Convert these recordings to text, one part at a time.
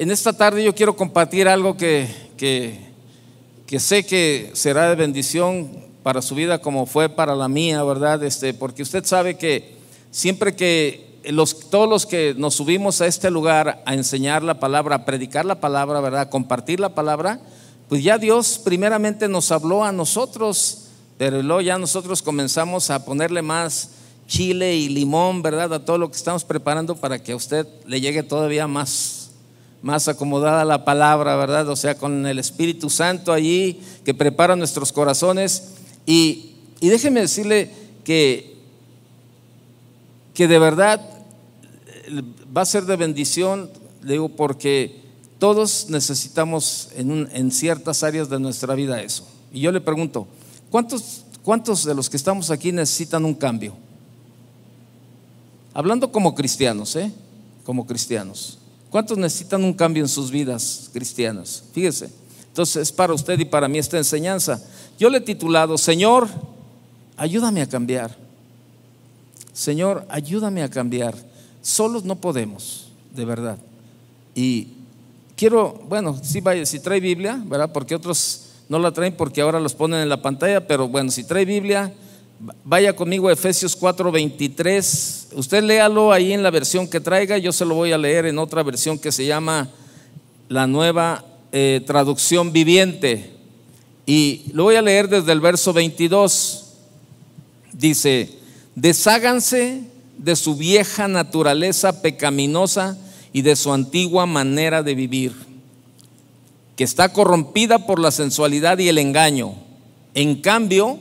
En esta tarde yo quiero compartir algo que, sé que será de bendición para su vida como fue para la mía, ¿verdad? Este, porque usted sabe que siempre que los, todos los que nos subimos a este lugar a enseñar la palabra, a predicar la palabra, ¿verdad? A compartir la palabra, pues ya Dios primeramente nos habló a nosotros, pero luego ya nosotros comenzamos a ponerle más chile y limón, ¿verdad? A todo lo que estamos preparando para que a usted le llegue todavía más más acomodada la palabra, ¿verdad? O sea, con el Espíritu Santo allí que prepara nuestros corazones. Y, y déjeme decirle que, que de verdad eh, va a ser de bendición, digo, porque todos necesitamos en, en ciertas áreas de nuestra vida eso. Y yo le pregunto, ¿cuántos, ¿cuántos de los que estamos aquí necesitan un cambio? Hablando como cristianos, ¿eh? Como cristianos. ¿Cuántos necesitan un cambio en sus vidas cristianas? Fíjese. Entonces es para usted y para mí esta enseñanza. Yo le he titulado, Señor, ayúdame a cambiar. Señor, ayúdame a cambiar. Solos no podemos, de verdad. Y quiero, bueno, si, vaya, si trae Biblia, ¿verdad? Porque otros no la traen porque ahora los ponen en la pantalla, pero bueno, si trae Biblia, Vaya conmigo a Efesios 4:23. Usted léalo ahí en la versión que traiga. Yo se lo voy a leer en otra versión que se llama la nueva eh, traducción viviente. Y lo voy a leer desde el verso 22. Dice, desháganse de su vieja naturaleza pecaminosa y de su antigua manera de vivir, que está corrompida por la sensualidad y el engaño. En cambio,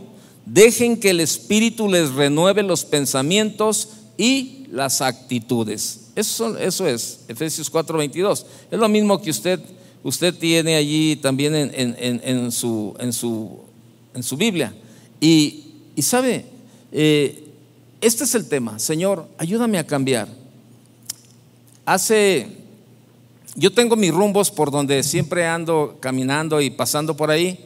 Dejen que el Espíritu les renueve los pensamientos y las actitudes. Eso, eso es, Efesios 4:22. Es lo mismo que usted, usted tiene allí también en, su, en, su, en su, Biblia. Y, sabe, eh, este es el tema. Señor, ayúdame a cambiar. Hace, yo tengo mis rumbos por donde siempre ando caminando y pasando por ahí.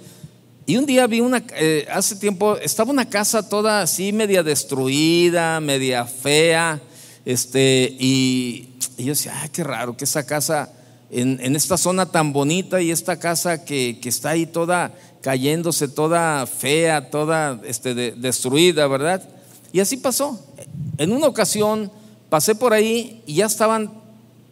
Y un día vi una, eh, hace tiempo, estaba una casa toda así, media destruida, media fea, este, y, yo decía, ay, qué raro que esa casa, en, esta zona tan bonita y esta casa que, está ahí toda cayéndose, toda fea, toda este, destruida, ¿verdad? Y así pasó. En una ocasión pasé por ahí y ya estaban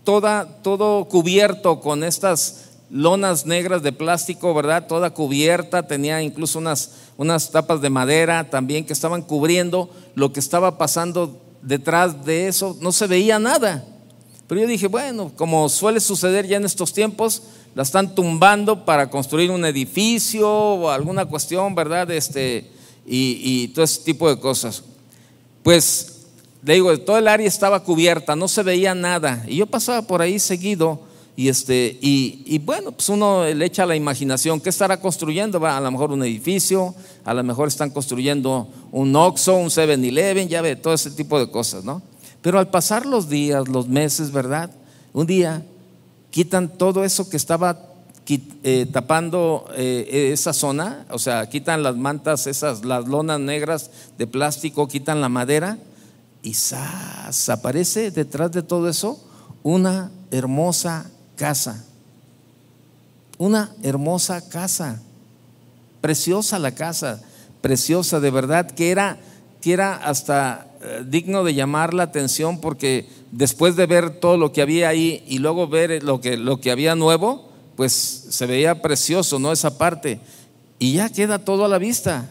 toda, todo cubierto con estas lonas negras de plástico, ¿verdad? Toda cubierta, tenía incluso unas, unas tapas de madera también que estaban cubriendo lo que estaba pasando detrás de eso, no se veía nada. Pero yo dije, bueno, como suele suceder ya en estos tiempos, la están tumbando para construir un edificio o alguna cuestión, ¿verdad? Este, y, y todo ese tipo de cosas. Pues, le digo, todo el área estaba cubierta, no se veía nada. Y yo pasaba por ahí seguido y, este, y, bueno, pues uno le echa la imaginación, ¿qué estará construyendo? Va, a lo mejor un edificio, a lo mejor están construyendo un Oxxo, un 7-Eleven, ya ve, todo ese tipo de cosas, ¿no? Pero al pasar los días, los meses, ¿verdad? Un día quitan todo eso que estaba eh, tapando eh, esa zona, o sea, quitan las mantas, esas, las lonas negras de plástico, quitan la madera y ¡zas! aparece detrás de todo eso una hermosa casa. Una hermosa casa. Preciosa la casa. Preciosa, de verdad, que era, que era hasta eh, digno de llamar la atención porque después de ver todo lo que había ahí y luego ver lo que, lo que había nuevo, pues se veía precioso, ¿no? Esa parte. Y ya queda todo a la vista.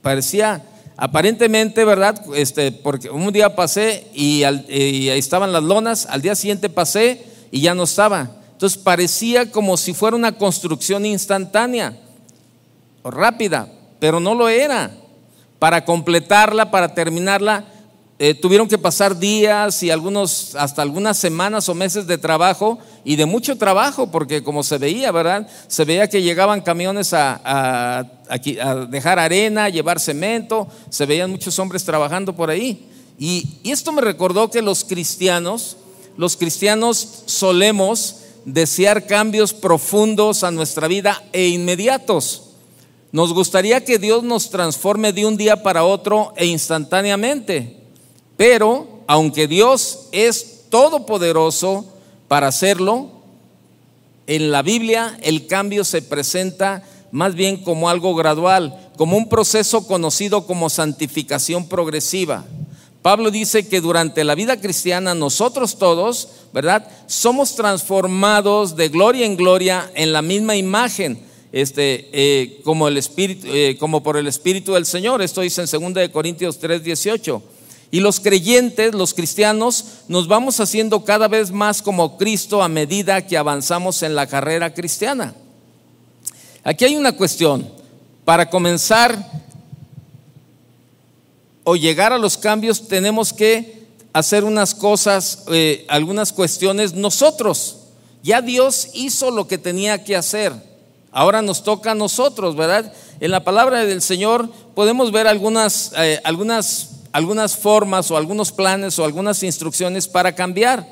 Parecía, aparentemente, ¿verdad? Este, porque un día pasé y, y ahí estaban las lonas, al día siguiente pasé y ya no estaba. Entonces parecía como si fuera una construcción instantánea o rápida, pero no lo era. Para completarla, para terminarla, eh, tuvieron que pasar días y algunos, hasta algunas semanas o meses de trabajo y de mucho trabajo, porque como se veía, ¿verdad? Se veía que llegaban camiones a, a, dejar arena, a llevar cemento, se veían muchos hombres trabajando por ahí. Y, y esto me recordó que los cristianos, los cristianos solemos desear cambios profundos a nuestra vida e inmediatos. Nos gustaría que Dios nos transforme de un día para otro e instantáneamente. Pero, aunque Dios es todopoderoso para hacerlo, en la Biblia el cambio se presenta más bien como algo gradual, como un proceso conocido como santificación progresiva. Pablo dice que durante la vida cristiana nosotros todos, ¿verdad? Somos transformados de gloria en gloria en la misma imagen, este, eh, como, el espíritu, eh, como por el Espíritu del Señor. Esto dice en 2 Corintios 3, 18. Y los creyentes, los cristianos, nos vamos haciendo cada vez más como Cristo a medida que avanzamos en la carrera cristiana. Aquí hay una cuestión. Para comenzar o llegar a los cambios tenemos que hacer unas cosas, eh, algunas cuestiones nosotros. Ya Dios hizo lo que tenía que hacer. Ahora nos toca a nosotros, ¿verdad? En la palabra del Señor podemos ver algunas, eh, algunas, algunas formas o algunos planes o algunas instrucciones para cambiar.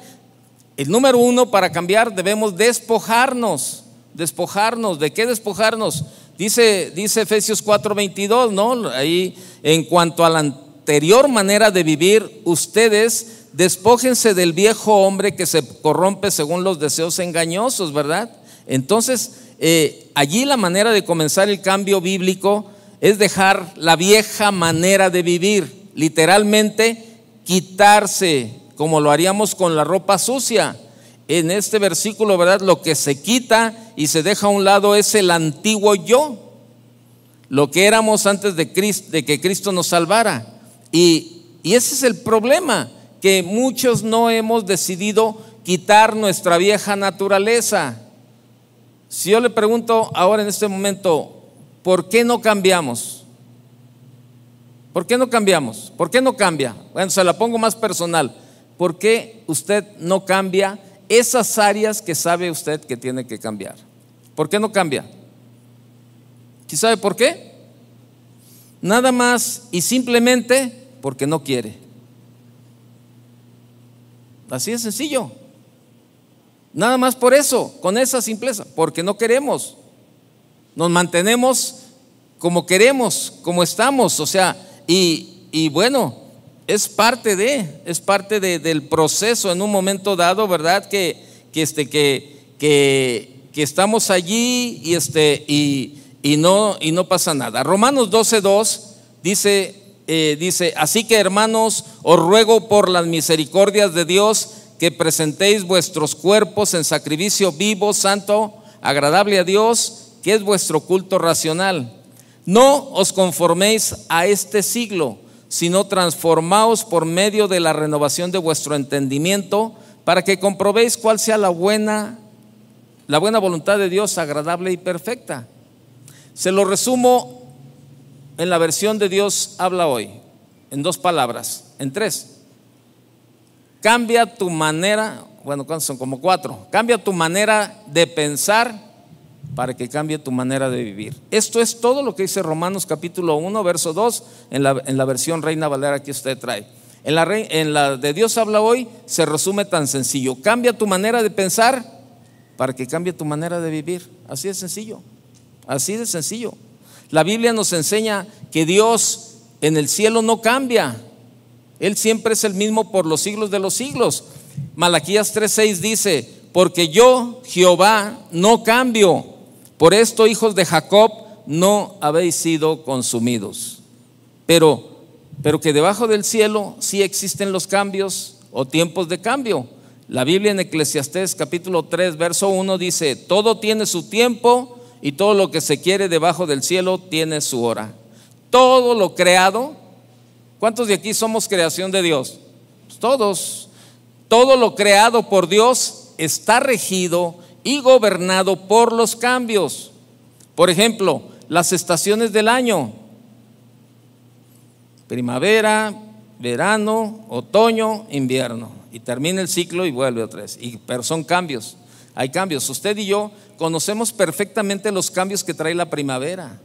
El número uno, para cambiar debemos despojarnos. Despojarnos. ¿De qué despojarnos? Dice, dice Efesios 4:22, ¿no? Ahí en cuanto a la anterior manera de vivir, ustedes despójense del viejo hombre que se corrompe según los deseos engañosos, ¿verdad? Entonces, eh, allí la manera de comenzar el cambio bíblico es dejar la vieja manera de vivir, literalmente quitarse, como lo haríamos con la ropa sucia. En este versículo, ¿verdad? Lo que se quita y se deja a un lado es el antiguo yo, lo que éramos antes de, que Cristo nos salvara. Y, y ese es el problema, que muchos no hemos decidido quitar nuestra vieja naturaleza. Si yo le pregunto ahora en este momento, ¿por qué no cambiamos? ¿Por qué no cambiamos? ¿Por qué no cambia? Bueno, se la pongo más personal. ¿Por qué usted no cambia esas áreas que sabe usted que tiene que cambiar? ¿Por qué no cambia? ¿Sí sabe por qué? Nada más y simplemente porque no quiere. Así de sencillo. Nada más por eso, con esa simpleza, porque no queremos. Nos mantenemos como queremos, como estamos, o sea, y, bueno, es parte de, es parte del proceso en un momento dado, ¿verdad? Que, que, este, que, estamos allí y, este, y, no, y no pasa nada. Romanos 12.2 dice, eh, dice, así que hermanos, os ruego por las misericordias de Dios que presentéis vuestros cuerpos en sacrificio vivo, santo, agradable a Dios, que es vuestro culto racional. No os conforméis a este siglo, sino transformaos por medio de la renovación de vuestro entendimiento, para que comprobéis cuál sea la buena, la buena voluntad de Dios agradable y perfecta. Se lo resumo en la versión de Dios habla hoy, en dos palabras, en tres. Cambia tu manera, bueno, ¿cuántos son? Como cuatro. Cambia tu manera de pensar para que cambie tu manera de vivir. Esto es todo lo que dice Romanos capítulo 1, verso 2, en la, en la versión Reina Valera que usted trae. En la, en la de Dios habla hoy se resume tan sencillo. Cambia tu manera de pensar para que cambie tu manera de vivir. Así de sencillo. Así de sencillo. La Biblia nos enseña que Dios en el cielo no cambia. Él siempre es el mismo por los siglos de los siglos. Malaquías 3:6 dice, porque yo, Jehová, no cambio. Por esto, hijos de Jacob, no habéis sido consumidos. Pero, pero que debajo del cielo sí existen los cambios o tiempos de cambio. La Biblia en Eclesiastés capítulo 3, verso 1 dice, todo tiene su tiempo y todo lo que se quiere debajo del cielo tiene su hora. Todo lo creado, ¿cuántos de aquí somos creación de Dios? Pues todos. Todo lo creado por Dios está regido y gobernado por los cambios. Por ejemplo, las estaciones del año. Primavera, verano, otoño, invierno y termina el ciclo y vuelve otra vez. Y, pero son cambios, hay cambios. Usted y yo conocemos perfectamente los cambios que trae la primavera.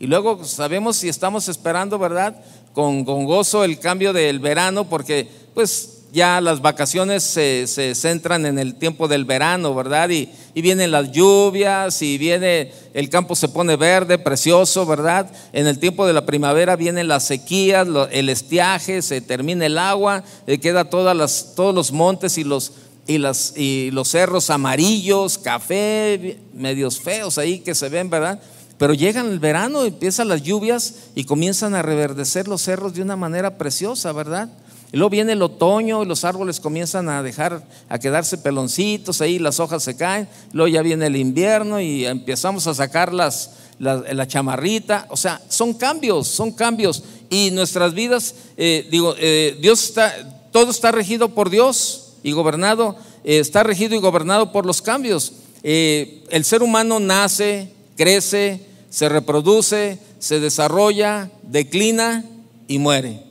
Y luego sabemos si estamos esperando, ¿verdad? Con, con gozo el cambio del verano, porque pues ya las vacaciones se, centran en el tiempo del verano, ¿verdad? Y, vienen las lluvias y viene, el campo se pone verde, precioso, ¿verdad? En el tiempo de la primavera vienen las sequías, el estiaje, se termina el agua, eh, queda todas las, todos los montes y los, y, las, y los cerros amarillos, café, medios feos ahí que se ven, ¿verdad? Pero llega el verano, empiezan las lluvias y comienzan a reverdecer los cerros de una manera preciosa, ¿verdad? Luego viene el otoño y los árboles comienzan a dejar, a quedarse peloncitos, ahí las hojas se caen, luego ya viene el invierno y empezamos a sacar las, la, chamarrita, o sea, son cambios, son cambios. Y nuestras vidas, eh, digo, eh, Dios está, todo está regido por Dios y gobernado, eh, está regido y gobernado por los cambios. El ser humano nace, crece, se reproduce, se desarrolla, declina y muere.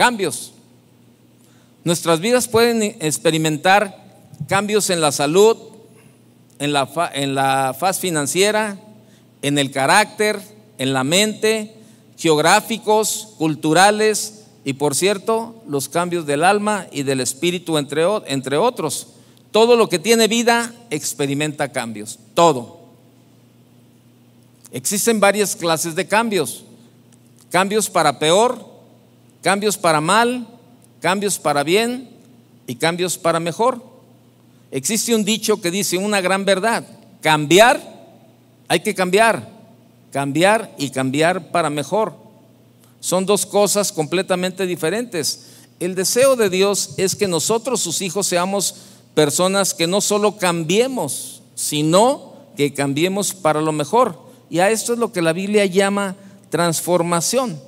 Cambios. Nuestras vidas pueden experimentar cambios en la salud, en la, en la faz financiera, en el carácter, en la mente, geográficos, culturales, y por cierto, los cambios del alma y del espíritu, entre, entre otros. Todo lo que tiene vida experimenta cambios, todo. Existen varias clases de cambios. Cambios para peor, cambios para mal, cambios para bien y cambios para mejor. Existe un dicho que dice una gran verdad. Cambiar, hay que cambiar. Cambiar y cambiar para mejor. Son dos cosas completamente diferentes. El deseo de Dios es que nosotros, sus hijos, seamos personas que no solo cambiemos, sino que cambiemos para lo mejor. Y a esto es lo que la Biblia llama transformación.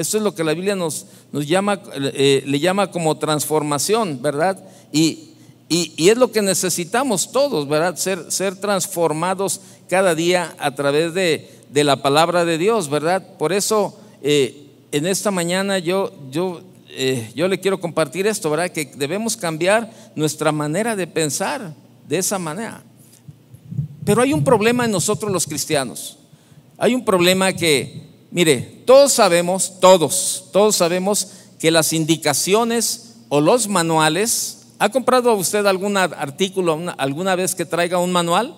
Esto es lo que la Biblia nos, nos llama, eh, le llama como transformación, ¿verdad? Y, es lo que necesitamos todos, ¿verdad? Ser, ser transformados cada día a través de, de la palabra de Dios, ¿verdad? Por eso eh, en esta mañana yo, yo, eh, yo le quiero compartir esto, ¿verdad? Que debemos cambiar nuestra manera de pensar de esa manera. Pero hay un problema en nosotros los cristianos. Hay un problema que, mire, todos sabemos, todos, todos sabemos que las indicaciones o los manuales, ¿ha comprado usted algún artículo alguna vez que traiga un manual?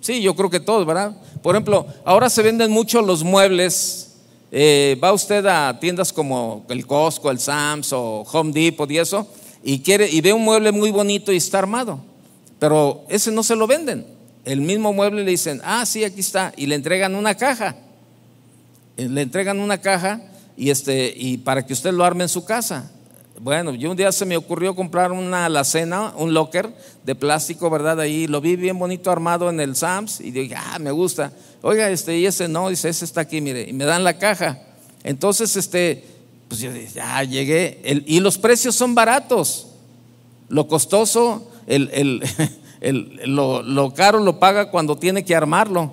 Sí, yo creo que todos, ¿verdad? Por ejemplo, ahora se venden mucho los muebles eh, va usted a tiendas como el Costco, el Sams o Home Depot y eso, y, quiere, y ve un mueble muy bonito y está armado, pero ese no se lo venden. El mismo mueble le dicen, ah, sí, aquí está, y le entregan una caja. Eh, le entregan una caja y, este, y para que usted lo arme en su casa. Bueno, yo un día se me ocurrió comprar una alacena, un locker de plástico, ¿verdad? Ahí lo vi bien bonito armado en el Sams y dije, ah, me gusta. Oiga, este, y ese no, dice, ese está aquí, mire, y me dan la caja. Entonces, este, pues yo dije, ya llegué, y los precios son baratos. Lo costoso, el, lo, lo, caro lo paga cuando tiene que armarlo.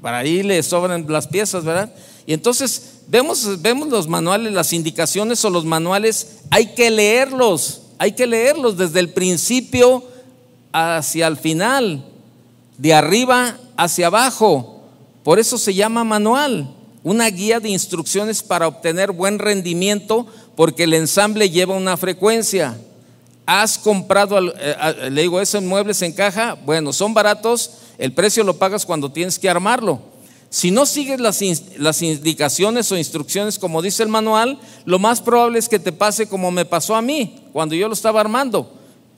Para ahí le sobran las piezas, ¿verdad? Y entonces vemos, vemos los manuales, las indicaciones o los manuales, hay que leerlos, hay que leerlos desde el principio hacia el final, de arriba hacia abajo. Por eso se llama manual, una guía de instrucciones para obtener buen rendimiento porque el ensamble lleva una frecuencia. Has comprado, eh, le digo, esos muebles en caja, bueno, son baratos, el precio lo pagas cuando tienes que armarlo. Si no sigues las, las, indicaciones o instrucciones como dice el manual, lo más probable es que te pase como me pasó a mí cuando yo lo estaba armando,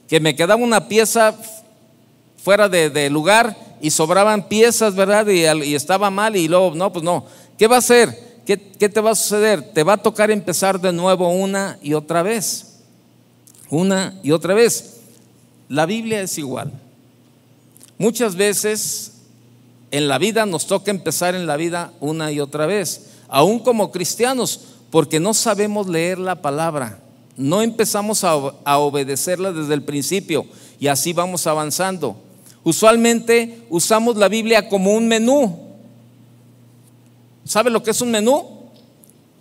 que me quedaba una pieza fuera de lugar y sobraban piezas, ¿verdad? Y, estaba mal y luego, no, pues no. ¿Qué va a hacer? ¿Qué, ¿Qué te va a suceder? Te va a tocar empezar de nuevo una y otra vez. Una y otra vez. La Biblia es igual. Muchas veces en la vida nos toca empezar en la vida una y otra vez, aún como cristianos, porque no sabemos leer la palabra. No empezamos a, obedecerla desde el principio y así vamos avanzando. Usualmente usamos la Biblia como un menú. ¿Sabe lo que es un menú?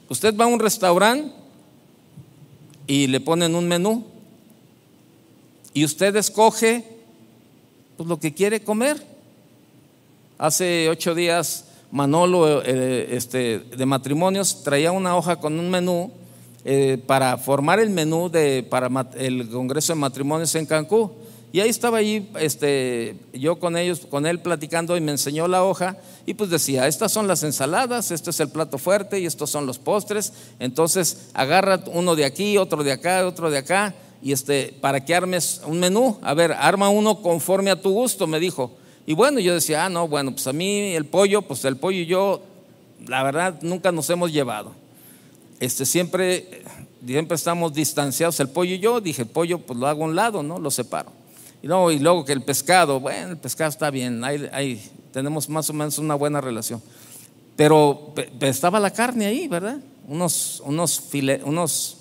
Usted va a un restaurante y le ponen un menú y usted escoge pues, lo que quiere comer. Hace ocho días Manolo eh, este, de matrimonios traía una hoja con un menú eh, para formar el menú de, para el Congreso de Matrimonios en Cancún. Y ahí estaba este, yo con ellos, con él platicando y me enseñó la hoja y pues decía, estas son las ensaladas, esto es el plato fuerte y estos son los postres. Entonces agarra uno de aquí, otro de acá, otro de acá y este, para que armes un menú. A ver, arma uno conforme a tu gusto, me dijo. Y bueno, yo decía, ah, no, bueno, pues a mí el pollo, pues el pollo y yo, la verdad, nunca nos hemos llevado. Este, siempre, siempre estamos distanciados, el pollo y yo, dije, el pollo, pues lo hago a un lado, ¿no? Lo separo. Y luego, y luego que el pescado, bueno, el pescado está bien, ahí, tenemos más o menos una buena relación. Pero estaba la carne ahí, ¿verdad? Unos, unos, unos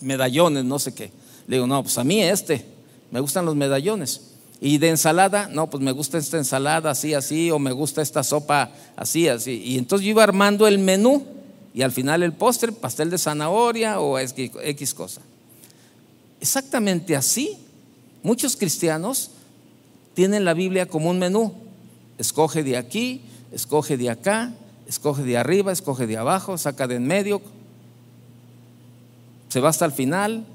medallones, no sé qué. Le digo, no, pues a mí este, me gustan los medallones. Y de ensalada, no, pues me gusta esta ensalada así, así, o me gusta esta sopa así, así. Y entonces yo iba armando el menú y al final el postre, pastel de zanahoria o X cosa. Exactamente así, muchos cristianos tienen la Biblia como un menú. Escoge de aquí, escoge de acá, escoge de arriba, escoge de abajo, saca de en medio, se va hasta el final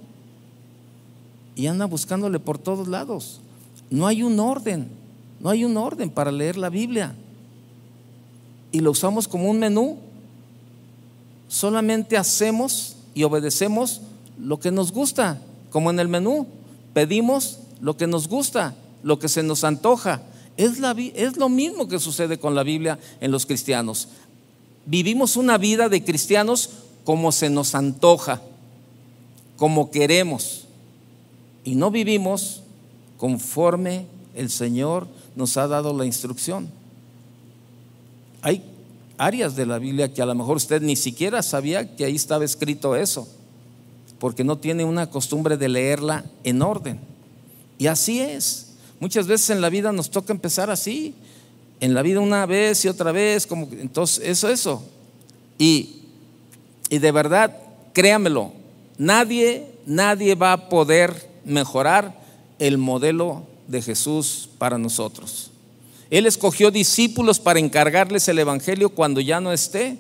y anda buscándole por todos lados. No hay un orden, no hay un orden para leer la Biblia. Y lo usamos como un menú. Solamente hacemos y obedecemos lo que nos gusta, como en el menú. Pedimos lo que nos gusta, lo que se nos antoja. Es, es lo mismo que sucede con la Biblia en los cristianos. Vivimos una vida de cristianos como se nos antoja, como queremos. Y no vivimos conforme el Señor nos ha dado la instrucción. Hay áreas de la Biblia que a lo mejor usted ni siquiera sabía que ahí estaba escrito eso, porque no tiene una costumbre de leerla en orden. Y así es. Muchas veces en la vida nos toca empezar así, en la vida una vez y otra vez, como entonces eso eso. Y y de verdad, créamelo, nadie nadie va a poder mejorar el modelo de Jesús para nosotros. Él escogió discípulos para encargarles el Evangelio cuando ya no esté.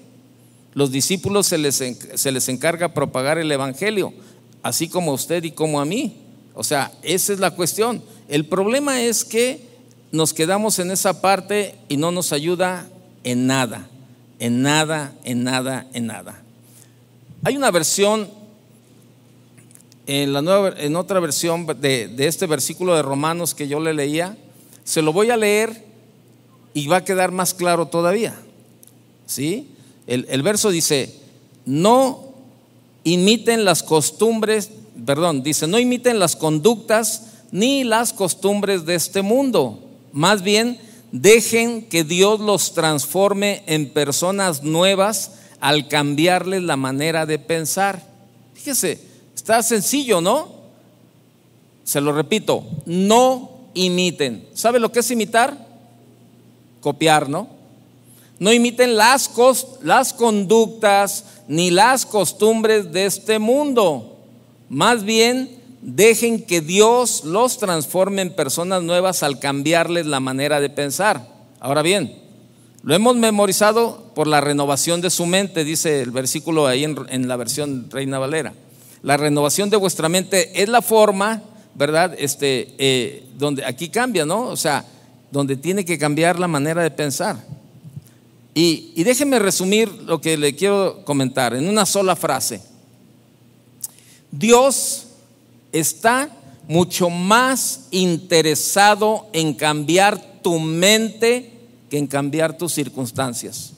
Los discípulos se les, se les encarga propagar el Evangelio, así como a usted y como a mí. O sea, esa es la cuestión. El problema es que nos quedamos en esa parte y no nos ayuda en nada, en nada, en nada, en nada. Hay una versión en, la nueva, en otra versión de, este versículo de Romanos que yo le leía, se lo voy a leer y va a quedar más claro todavía. ¿Sí? El, el verso dice, no imiten las costumbres, perdón, dice, no imiten las conductas ni las costumbres de este mundo. Más bien, dejen que Dios los transforme en personas nuevas al cambiarles la manera de pensar. Fíjese, Está sencillo, ¿no? Se lo repito, no imiten. ¿Sabe lo que es imitar? Copiar, ¿no? No imiten las, las conductas ni las costumbres de este mundo. Más bien, dejen que Dios los transforme en personas nuevas al cambiarles la manera de pensar. Ahora bien, lo hemos memorizado por la renovación de su mente, dice el versículo ahí en, en la versión Reina Valera. La renovación de vuestra mente es la forma, ¿verdad? Este, eh, donde aquí cambia, ¿no? O sea, donde tiene que cambiar la manera de pensar. Y, y déjenme resumir lo que le quiero comentar en una sola frase. Dios está mucho más interesado en cambiar tu mente que en cambiar tus circunstancias.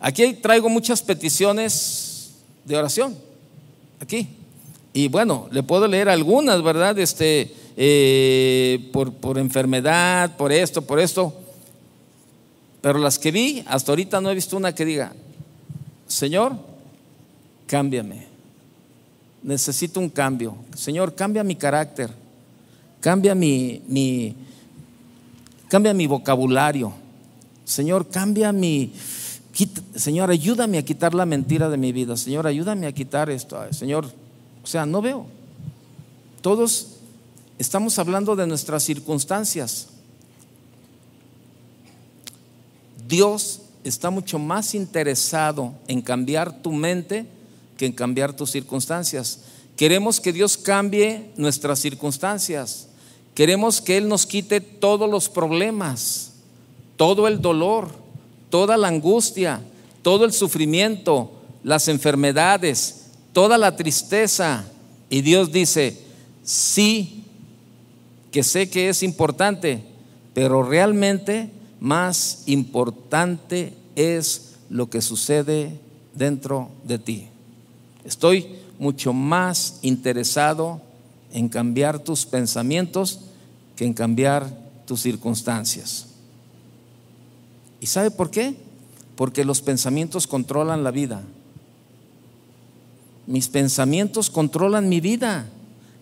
Aquí traigo muchas peticiones de oración aquí. Y bueno, le puedo leer algunas, ¿verdad? Este, eh, por, por enfermedad, por esto, por esto. Pero las que vi, hasta ahorita no he visto una que diga, Señor, cámbiame. Necesito un cambio. Señor, cambia mi carácter. Cambia mi, mi, cambia mi vocabulario. Señor, cambia mi, Señor, ayúdame a quitar la mentira de mi vida. Señor, ayúdame a quitar esto. Señor, o sea, no veo. Todos estamos hablando de nuestras circunstancias. Dios está mucho más interesado en cambiar tu mente que en cambiar tus circunstancias. Queremos que Dios cambie nuestras circunstancias. Queremos que Él nos quite todos los problemas, todo el dolor toda la angustia, todo el sufrimiento, las enfermedades, toda la tristeza, Y Dios dice, sí, que sé que es importante, pero realmente más importante es lo que sucede dentro de ti. Estoy mucho más interesado en cambiar tus pensamientos que en cambiar tus circunstancias. ¿Y sabe por qué? Porque los pensamientos controlan la vida. Mis pensamientos controlan mi vida.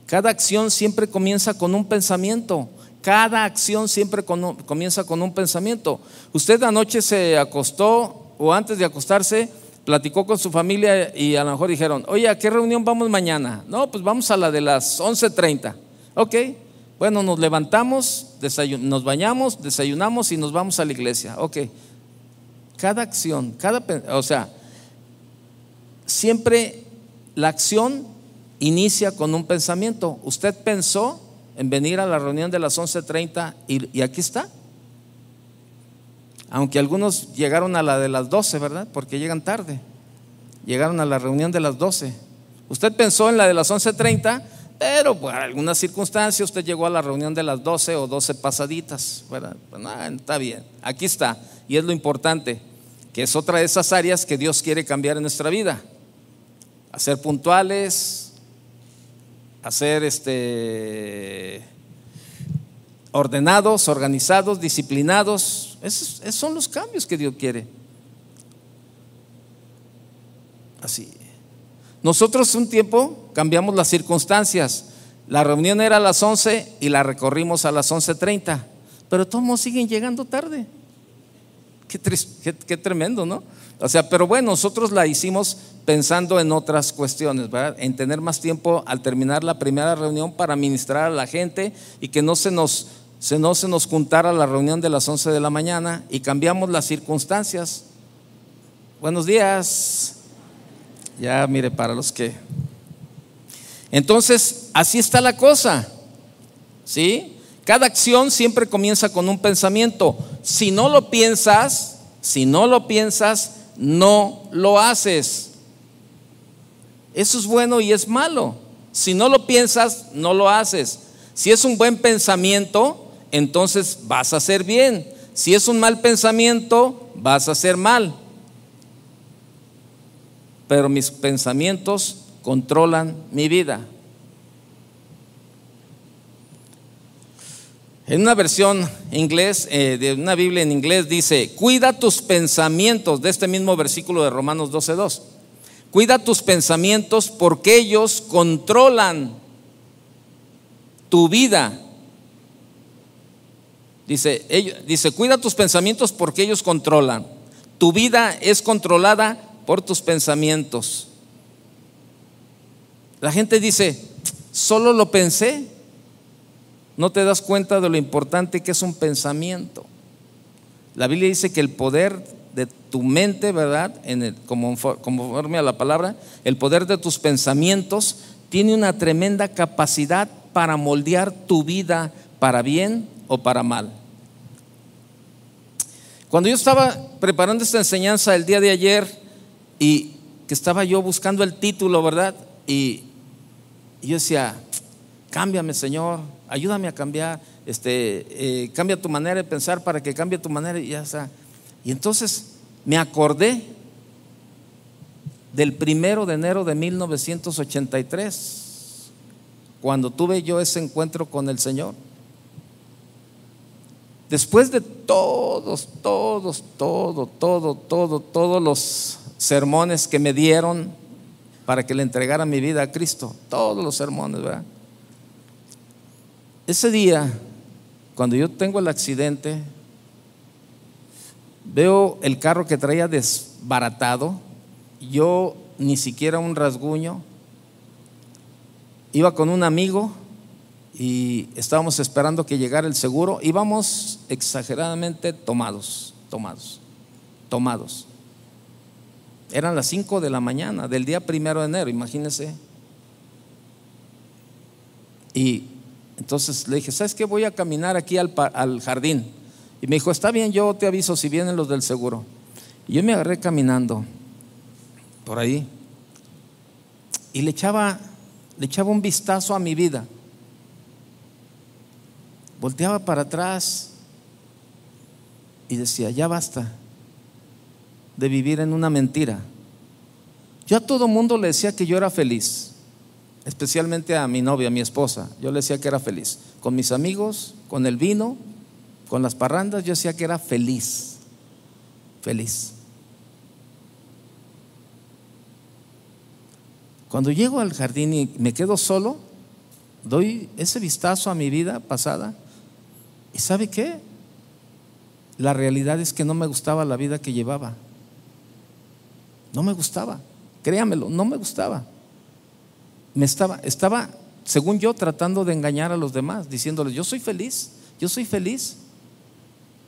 Cada acción siempre comienza con un pensamiento. Cada acción siempre comienza con un pensamiento. Usted anoche se acostó o antes de acostarse platicó con su familia y a lo mejor dijeron, oye, ¿a qué reunión vamos mañana? No, pues vamos a la de las 11.30. Ok, bueno, nos levantamos, nos bañamos, desayunamos y nos vamos a la iglesia. Ok, cada acción, cada, o sea, siempre la acción inicia con un pensamiento. Usted pensó en venir a la reunión de las 11.30 y, y aquí está. Aunque algunos llegaron a la de las 12, ¿verdad? Porque llegan tarde. Llegaron a la reunión de las 12. Usted pensó en la de las 11.30, pero por alguna circunstancia usted llegó a la reunión de las 12 o 12 pasaditas, ¿verdad? Pues está bien, aquí está. Y es lo importante, que es otra de esas áreas que Dios quiere cambiar en nuestra vida. Hacer puntuales, hacer este ordenados, organizados, disciplinados. Esos, son los cambios que Dios quiere. Así. Nosotros un tiempo cambiamos las circunstancias. La reunión era a las 11 y la recorrimos a las 11.30. Pero todos siguen llegando tarde. Qué, tremendo, ¿no? O sea, pero bueno, nosotros la hicimos pensando en otras cuestiones, ¿verdad? En tener más tiempo al terminar la primera reunión para ministrar a la gente y que no se nos se no se nos juntara la reunión de las 11 de la mañana y cambiamos las circunstancias. Buenos días. Ya mire, para los que... Entonces, así está la cosa. ¿Sí? Cada acción siempre comienza con un pensamiento. Si no lo piensas, si no lo piensas, no lo haces. Eso es bueno y es malo. Si no lo piensas, no lo haces. Si es un buen pensamiento, entonces vas a hacer bien. Si es un mal pensamiento, vas a hacer mal. Pero mis pensamientos controlan mi vida. En una versión inglés, eh, de una Biblia en inglés dice, cuida tus pensamientos, de este mismo versículo de Romanos 12.2. Cuida tus pensamientos porque ellos controlan tu vida. Dice, dice, cuida tus pensamientos porque ellos controlan. Tu vida es controlada por tus pensamientos. La gente dice, solo lo pensé. No te das cuenta de lo importante que es un pensamiento. La Biblia dice que el poder de tu mente, ¿verdad? En el, como, conforme a la palabra, el poder de tus pensamientos tiene una tremenda capacidad para moldear tu vida para bien o para mal. Cuando yo estaba preparando esta enseñanza el día de ayer y que estaba yo buscando el título, ¿verdad? Y, yo decía, cámbiame Señor, ayúdame a cambiar, este, eh, cambia tu manera de pensar para que cambie tu manera y ya está. Y entonces me acordé del primero de enero de 1983, cuando tuve yo ese encuentro con el Señor. Después de todos, todos, todo, todo, todo, todos los sermones que me dieron para que le entregara mi vida a Cristo, todos los sermones, ¿verdad? Ese día, cuando yo tengo el accidente, veo el carro que traía desbaratado, yo ni siquiera un rasguño, iba con un amigo y estábamos esperando que llegara el seguro, íbamos exageradamente tomados, tomados, tomados. Eran las 5 de la mañana del día primero de enero, imagínense. Y entonces le dije, ¿sabes qué? Voy a caminar aquí al, al jardín. Y me dijo, está bien, yo te aviso si vienen los del seguro. Y yo me agarré caminando por ahí y le echaba le echaba un vistazo a mi vida, volteaba para atrás y decía, ya basta de vivir en una mentira. Yo a todo mundo le decía que yo era feliz, especialmente a mi novia, a mi esposa. Yo le decía que era feliz. Con mis amigos, con el vino, con las parrandas, yo decía que era feliz. Feliz. Cuando llego al jardín y me quedo solo, doy ese vistazo a mi vida pasada. ¿Y sabe qué? La realidad es que no me gustaba la vida que llevaba. No me gustaba. Créamelo, no me gustaba. Me estaba, estaba, según yo, tratando de engañar a los demás, diciéndoles, yo soy feliz, yo soy feliz,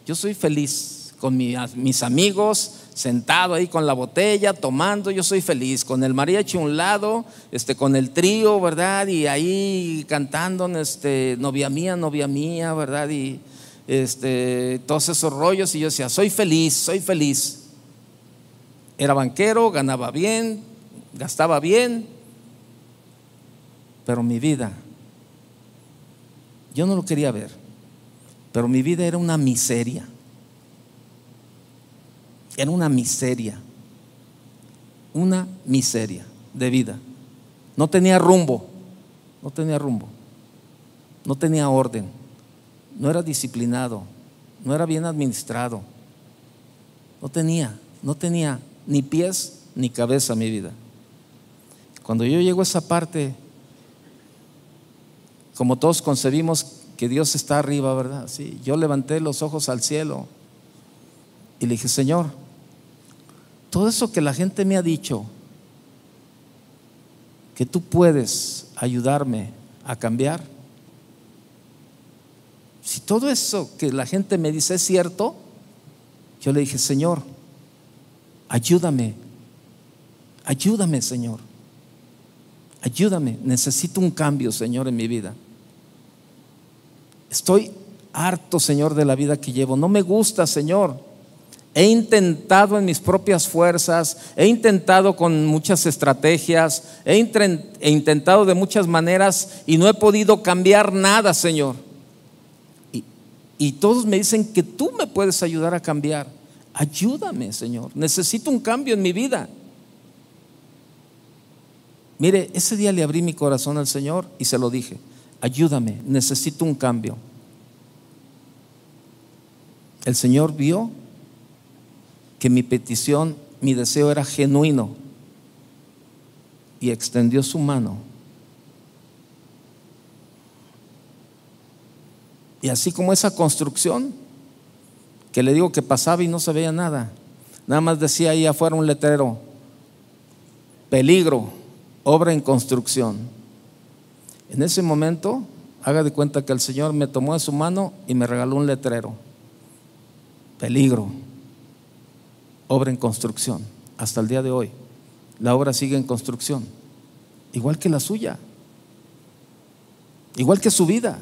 yo soy feliz con mis amigos, sentado ahí con la botella, tomando, yo soy feliz, con el mariachi a un lado, este, con el trío, ¿verdad? Y ahí cantando, este, novia mía, novia mía, ¿verdad? Y este, todos esos rollos, y yo decía, soy feliz, soy feliz. Era banquero, ganaba bien, gastaba bien, pero mi vida, yo no lo quería ver, pero mi vida era una miseria. Era una miseria, una miseria de vida. No tenía rumbo, no tenía rumbo, no tenía orden, no era disciplinado, no era bien administrado, no tenía, no tenía ni pies ni cabeza mi vida. Cuando yo llego a esa parte, como todos concebimos que Dios está arriba, ¿verdad? Sí, yo levanté los ojos al cielo y le dije, Señor, todo eso que la gente me ha dicho, que tú puedes ayudarme a cambiar, si todo eso que la gente me dice es cierto, yo le dije, Señor, ayúdame, ayúdame, Señor, ayúdame, necesito un cambio, Señor, en mi vida. Estoy harto, Señor, de la vida que llevo. No me gusta, Señor. He intentado en mis propias fuerzas, he intentado con muchas estrategias, he, intentado de muchas maneras y no he podido cambiar nada, Señor. Y, todos me dicen que tú me puedes ayudar a cambiar. Ayúdame, Señor. Necesito un cambio en mi vida. Mire, ese día le abrí mi corazón al Señor y se lo dije. Ayúdame, necesito un cambio. El Señor vio que mi petición, mi deseo era genuino y extendió su mano. Y así como esa construcción, que le digo que pasaba y no se veía nada, nada más decía ahí afuera un letrero, peligro, obra en construcción. En ese momento, haga de cuenta que el Señor me tomó de su mano y me regaló un letrero, peligro obra en construcción, hasta el día de hoy. La obra sigue en construcción, igual que la suya, igual que su vida.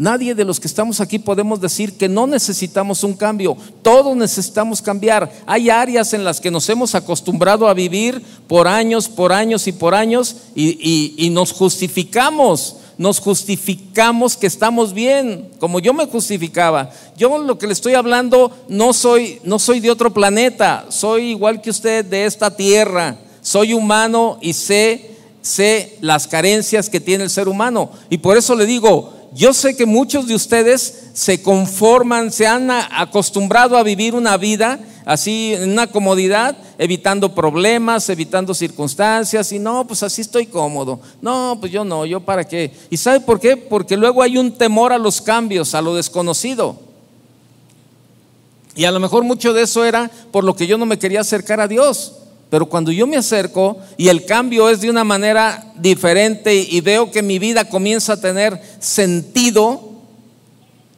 Nadie de los que estamos aquí podemos decir que no necesitamos un cambio. Todos necesitamos cambiar. Hay áreas en las que nos hemos acostumbrado a vivir por años, por años y por años y, nos justificamos nos justificamos que estamos bien, como yo me justificaba. Yo lo que le estoy hablando no soy no soy de otro planeta, soy igual que usted de esta tierra. Soy humano y sé sé las carencias que tiene el ser humano y por eso le digo, yo sé que muchos de ustedes se conforman, se han acostumbrado a vivir una vida así en una comodidad, evitando problemas, evitando circunstancias, y no, pues así estoy cómodo. No, pues yo no, yo para qué. ¿Y sabe por qué? Porque luego hay un temor a los cambios, a lo desconocido. Y a lo mejor mucho de eso era por lo que yo no me quería acercar a Dios. Pero cuando yo me acerco y el cambio es de una manera diferente y veo que mi vida comienza a tener sentido,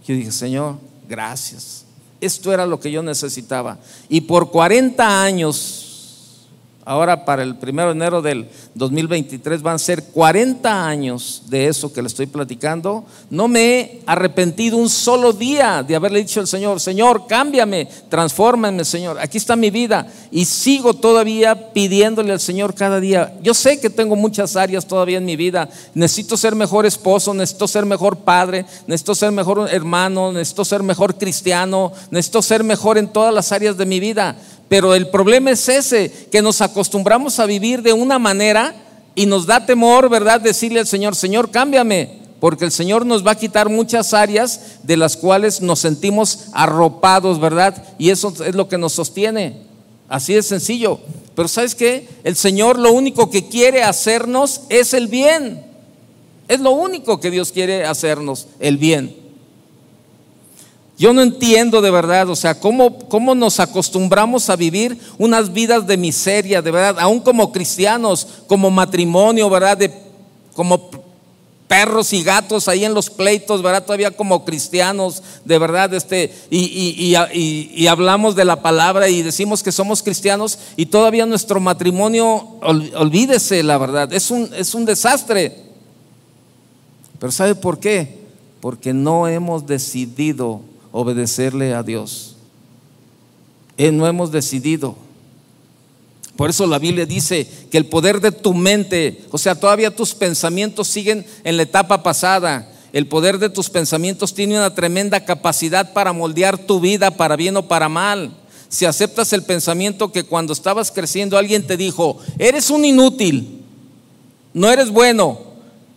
yo dije, Señor, gracias. Esto era lo que yo necesitaba. Y por 40 años Ahora para el primero de enero del 2023 van a ser 40 años de eso que le estoy platicando. No me he arrepentido un solo día de haberle dicho al Señor, Señor, cámbiame, transfórmame, Señor. Aquí está mi vida. Y sigo todavía pidiéndole al Señor cada día. Yo sé que tengo muchas áreas todavía en mi vida. Necesito ser mejor esposo, necesito ser mejor padre, necesito ser mejor hermano, necesito ser mejor cristiano, necesito ser mejor en todas las áreas de mi vida. Pero el problema es ese, que nos acostumbramos a vivir de una manera y nos da temor, ¿verdad? Decirle al Señor, Señor, cámbiame, porque el Señor nos va a quitar muchas áreas de las cuales nos sentimos arropados, ¿verdad? Y eso es lo que nos sostiene. Así de sencillo. Pero ¿sabes qué? El Señor lo único que quiere hacernos es el bien. Es lo único que Dios quiere hacernos, el bien. Yo no entiendo de verdad, o sea, cómo, cómo nos acostumbramos a vivir unas vidas de miseria, de verdad, aún como cristianos, como matrimonio, ¿verdad? De, como perros y gatos ahí en los pleitos, ¿verdad? Todavía como cristianos, de verdad, este, y, y, hablamos de la palabra y decimos que somos cristianos y todavía nuestro matrimonio, olvídese la verdad, es un, es un desastre. Pero ¿sabe por qué? Porque no hemos decidido obedecerle a Dios. Eh, no hemos decidido. Por eso la Biblia dice que el poder de tu mente, o sea, todavía tus pensamientos siguen en la etapa pasada. El poder de tus pensamientos tiene una tremenda capacidad para moldear tu vida para bien o para mal. Si aceptas el pensamiento que cuando estabas creciendo alguien te dijo, eres un inútil, no eres bueno,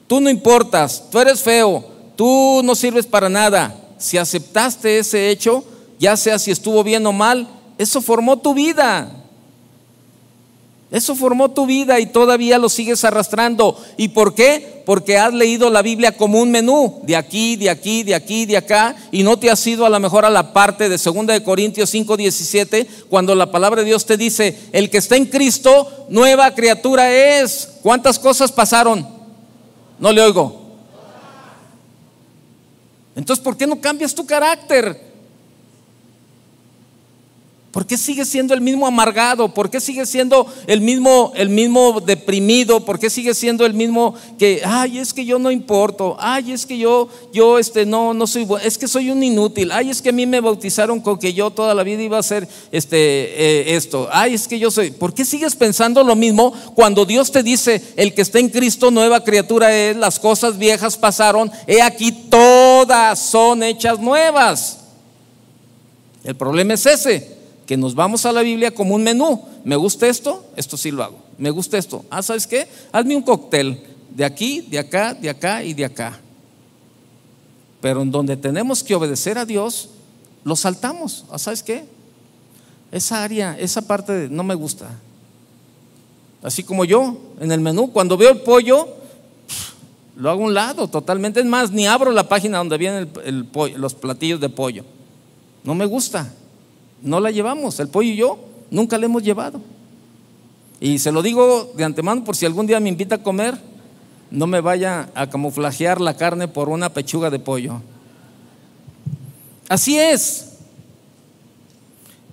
tú no importas, tú eres feo, tú no sirves para nada si aceptaste ese hecho, ya sea si estuvo bien o mal, eso formó tu vida. Eso formó tu vida y todavía lo sigues arrastrando. ¿Y por qué? Porque has leído la Biblia como un menú, de aquí, de aquí, de aquí, de acá, y no te has ido a lo mejor a la parte de 2 de Corintios 5:17, cuando la palabra de Dios te dice, el que está en Cristo, nueva criatura es. ¿Cuántas cosas pasaron? No le oigo. Entonces, ¿por qué no cambias tu carácter? ¿Por qué sigues siendo el mismo amargado? ¿Por qué sigues siendo el mismo, el mismo deprimido? ¿Por qué sigues siendo el mismo que, ay, es que yo no importo? Ay, es que yo, yo, este, no, no soy bueno. Es que soy un inútil. Ay, es que a mí me bautizaron con que yo toda la vida iba a hacer este, eh, esto. Ay, es que yo soy. ¿Por qué sigues pensando lo mismo cuando Dios te dice, el que está en Cristo, nueva criatura es, las cosas viejas pasaron, he aquí todas son hechas nuevas? El problema es ese que nos vamos a la Biblia como un menú. Me gusta esto, esto sí lo hago. Me gusta esto. Ah, ¿sabes qué? Hazme un cóctel de aquí, de acá, de acá y de acá. Pero en donde tenemos que obedecer a Dios, lo saltamos. Ah, ¿Sabes qué? Esa área, esa parte no me gusta. Así como yo, en el menú, cuando veo el pollo, lo hago a un lado totalmente. Es más, ni abro la página donde vienen los platillos de pollo. No me gusta no la llevamos. El pollo y yo nunca la hemos llevado. Y se lo digo de antemano por si algún día me invita a comer, no me vaya a camuflajear la carne por una pechuga de pollo. Así es.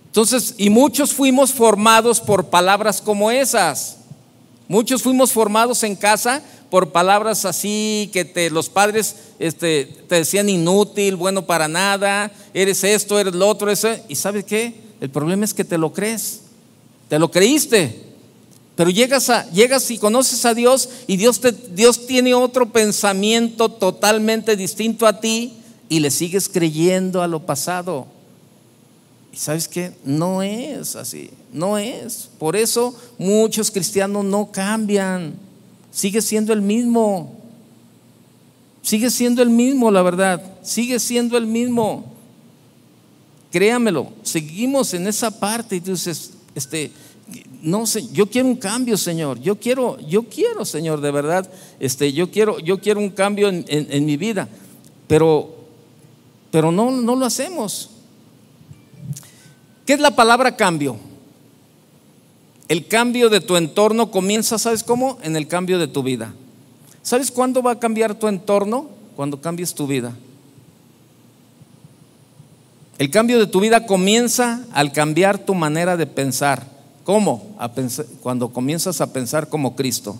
Entonces, y muchos fuimos formados por palabras como esas. Muchos fuimos formados en casa por palabras así que te, los padres este, te decían inútil, bueno para nada, eres esto, eres lo otro, eso. ¿Y sabes qué? El problema es que te lo crees, te lo creíste. Pero llegas, a, llegas y conoces a Dios y Dios, te, Dios tiene otro pensamiento totalmente distinto a ti y le sigues creyendo a lo pasado. Y sabes qué? No es así, no es. Por eso muchos cristianos no cambian sigue siendo el mismo. Sigue siendo el mismo, la verdad. Sigue siendo el mismo. Créamelo, seguimos en esa parte y tú dices, este, no sé, yo quiero un cambio, Señor. Yo quiero, yo quiero, Señor, de verdad, este, yo quiero, yo quiero un cambio en, en mi vida. Pero, pero no, no lo hacemos. ¿Qué es la palabra cambio? El cambio de tu entorno comienza, ¿sabes cómo? En el cambio de tu vida. ¿Sabes cuándo va a cambiar tu entorno? Cuando cambies tu vida. El cambio de tu vida comienza al cambiar tu manera de pensar. ¿Cómo? cuando comienzas a pensar como Cristo.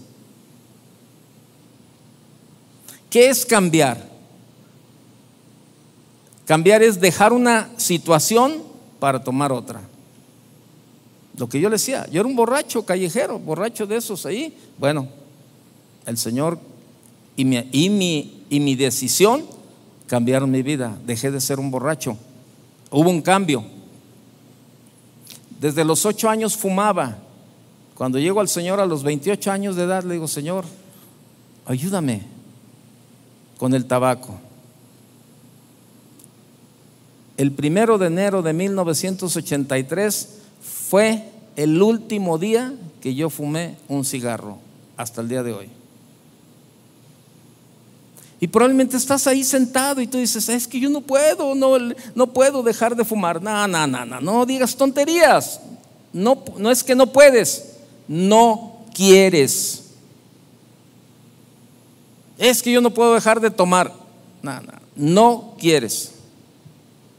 ¿Qué es cambiar? Cambiar es dejar una situación para tomar otra. Lo que yo le decía, yo era un borracho callejero, borracho de esos ahí. Bueno, el Señor y mi, y mi, y mi decisión cambiaron mi vida. Dejé de ser un borracho. Hubo un cambio. Desde los ocho años fumaba. Cuando llego al Señor a los 28 años de edad, le digo, Señor, ayúdame con el tabaco. El primero de enero de 1983 fue el último día que yo fumé un cigarro, hasta el día de hoy. Y probablemente estás ahí sentado y tú dices, es que yo no puedo, no, no puedo dejar de fumar. No, no, no, no, digas tonterías. No, no es que no puedes, no quieres. Es que yo no puedo dejar de tomar. No, no, no quieres.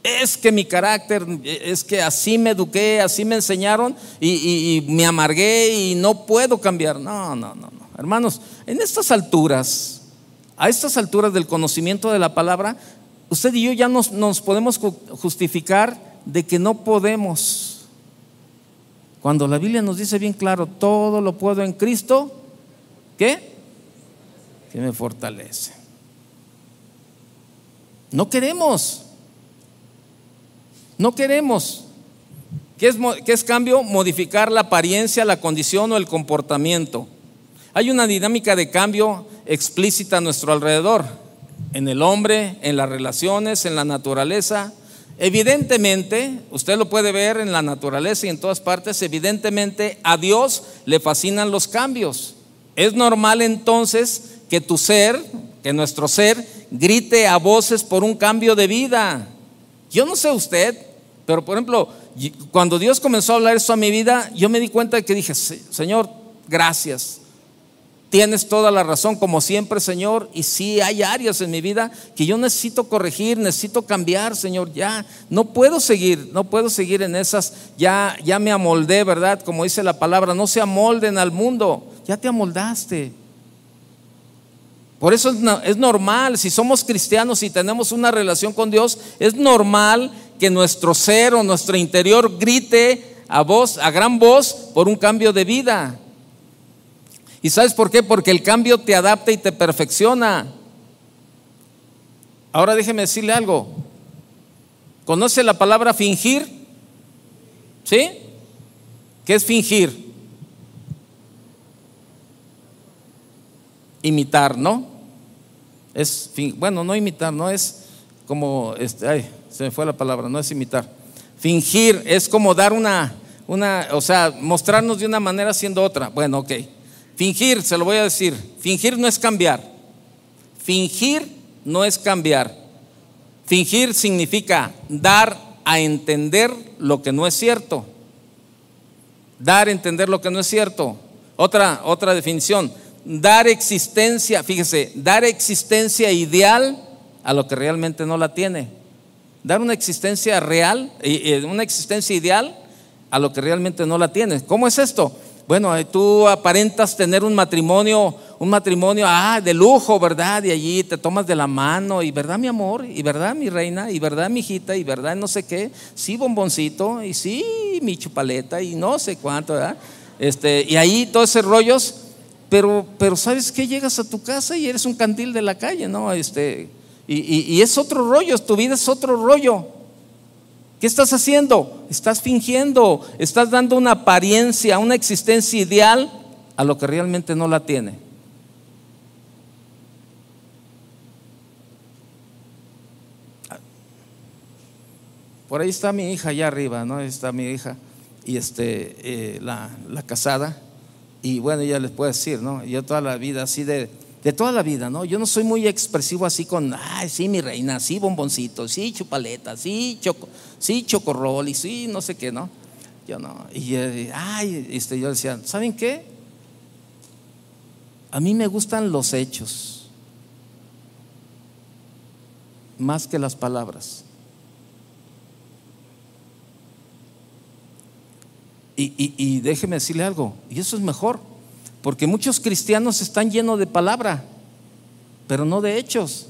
Es que mi carácter, es que así me eduqué, así me enseñaron y, me amargué y no puedo cambiar. No, no, no, no. Hermanos, en estas alturas, a estas alturas del conocimiento de la palabra, usted y yo ya nos, nos podemos justificar de que no podemos. Cuando la Biblia nos dice bien claro, todo lo puedo en Cristo, ¿qué? Que me fortalece. No queremos. No queremos. ¿Qué es, ¿Qué es, cambio? Modificar la apariencia, la condición o el comportamiento. Hay una dinámica de cambio explícita a nuestro alrededor, en el hombre, en las relaciones, en la naturaleza. Evidentemente, usted lo puede ver en la naturaleza y en todas partes, evidentemente a Dios le fascinan los cambios. Es normal entonces que tu ser, que nuestro ser, grite a voces por un cambio de vida. Yo no sé usted, pero por ejemplo, cuando Dios comenzó a hablar eso a mi vida, yo me di cuenta de que dije, Señor, gracias. Tienes toda la razón, como siempre, Señor. Y sí, hay áreas en mi vida que yo necesito corregir, necesito cambiar, Señor. Ya no puedo seguir, no puedo seguir en esas. Ya, ya me amoldé, ¿verdad? Como dice la palabra, no se amolden al mundo. Ya te amoldaste. Por eso es, normal, si somos cristianos y tenemos una relación con Dios, es normal que nuestro ser o nuestro interior grite a voz, a gran voz, por un cambio de vida. ¿Y sabes por qué? Porque el cambio te adapta y te perfecciona. Ahora déjeme decirle algo. ¿Conoce la palabra fingir? ¿Sí? ¿Qué es fingir? Imitar, ¿no? Es, bueno, no imitar, no es como, este, ay, se me fue la palabra, no es imitar. Fingir es como dar una, una, o sea, mostrarnos de una manera siendo otra. Bueno, ok. Fingir, se lo voy a decir, fingir no es cambiar. Fingir no es cambiar. Fingir significa dar a entender lo que no es cierto. Dar a entender lo que no es cierto. Otra, otra definición, dar existencia, fíjese, dar existencia ideal a lo que realmente no la tiene. Dar una existencia real, una existencia ideal a lo que realmente no la tiene. ¿Cómo es esto? Bueno, tú aparentas tener un matrimonio, un matrimonio ah, de lujo, ¿verdad? Y allí te tomas de la mano, y verdad, mi amor, y verdad, mi reina, y verdad, mi hijita, y verdad, no sé qué, sí, bomboncito, y sí, mi chupaleta, y no sé cuánto, ¿verdad? Este, y ahí todos esos rollos, pero, pero ¿sabes qué? Llegas a tu casa y eres un cantil de la calle, ¿no? Este, y, y es otro rollo, tu vida es otro rollo. ¿Qué estás haciendo? Estás fingiendo, estás dando una apariencia, una existencia ideal a lo que realmente no la tiene. Por ahí está mi hija allá arriba, ¿no? Está mi hija y este, eh, la, la, casada. Y bueno, ya les puedo decir, ¿no? Yo toda la vida así de, de toda la vida, ¿no? Yo no soy muy expresivo así con, ay, sí, mi reina, sí, bomboncito, sí, chupaleta, sí, choco, sí, chocorrol, y sí, no sé qué, ¿no? Yo no. Y, ay, este, yo decía, ¿saben qué? A mí me gustan los hechos más que las palabras. Y, déjeme decirle algo, y eso es mejor, porque muchos cristianos están llenos de palabra, pero no de hechos.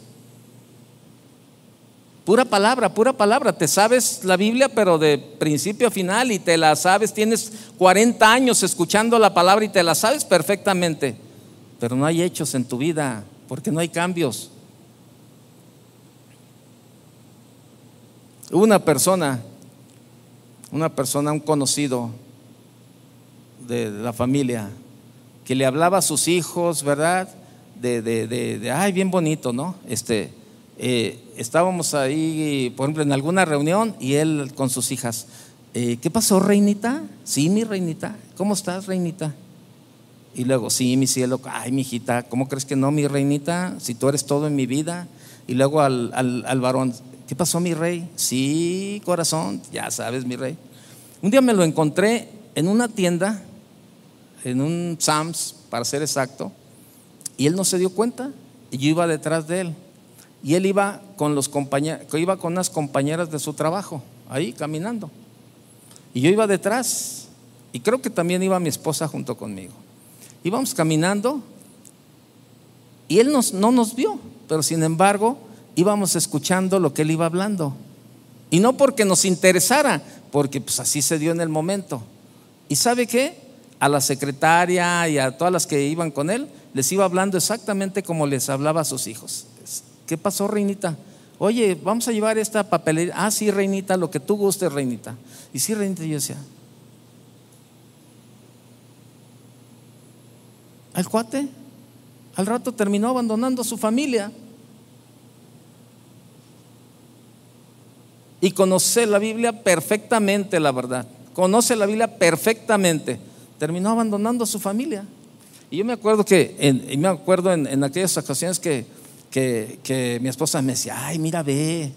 Pura palabra, pura palabra. Te sabes la Biblia, pero de principio a final y te la sabes. Tienes 40 años escuchando la palabra y te la sabes perfectamente. Pero no hay hechos en tu vida, porque no hay cambios. Una persona, una persona, un conocido de la familia, que le hablaba a sus hijos, ¿verdad? De, de, de, ay, bien bonito, ¿no? Este, eh, estábamos ahí, por ejemplo, en alguna reunión y él con sus hijas, eh, ¿qué pasó, reinita? Sí, mi reinita, ¿cómo estás, reinita? Y luego, sí, mi cielo, ay, mi hijita, ¿cómo crees que no, mi reinita? Si tú eres todo en mi vida. Y luego al, al, al varón, ¿qué pasó, mi rey? Sí, corazón, ya sabes, mi rey. Un día me lo encontré en una tienda, en un Sams, para ser exacto, y él no se dio cuenta, y yo iba detrás de él. Y él iba con, los iba con unas compañeras de su trabajo, ahí caminando. Y yo iba detrás. Y creo que también iba mi esposa junto conmigo. Íbamos caminando y él no nos vio, pero sin embargo íbamos escuchando lo que él iba hablando. Y no porque nos interesara, porque pues así se dio en el momento. ¿Y sabe qué? A la secretaria y a todas las que iban con él, les iba hablando exactamente como les hablaba a sus hijos. ¿Qué pasó, reinita? Oye, vamos a llevar esta papelería. Ah, sí, reinita, lo que tú gustes, reinita. Y sí, reinita, yo decía. Al cuate, al rato terminó abandonando a su familia. Y conoce la Biblia perfectamente, la verdad. Conoce la Biblia perfectamente. Terminó abandonando a su familia. Y yo me acuerdo que, y me acuerdo en aquellas ocasiones que que, mi esposa me decía, ay, mira, ve,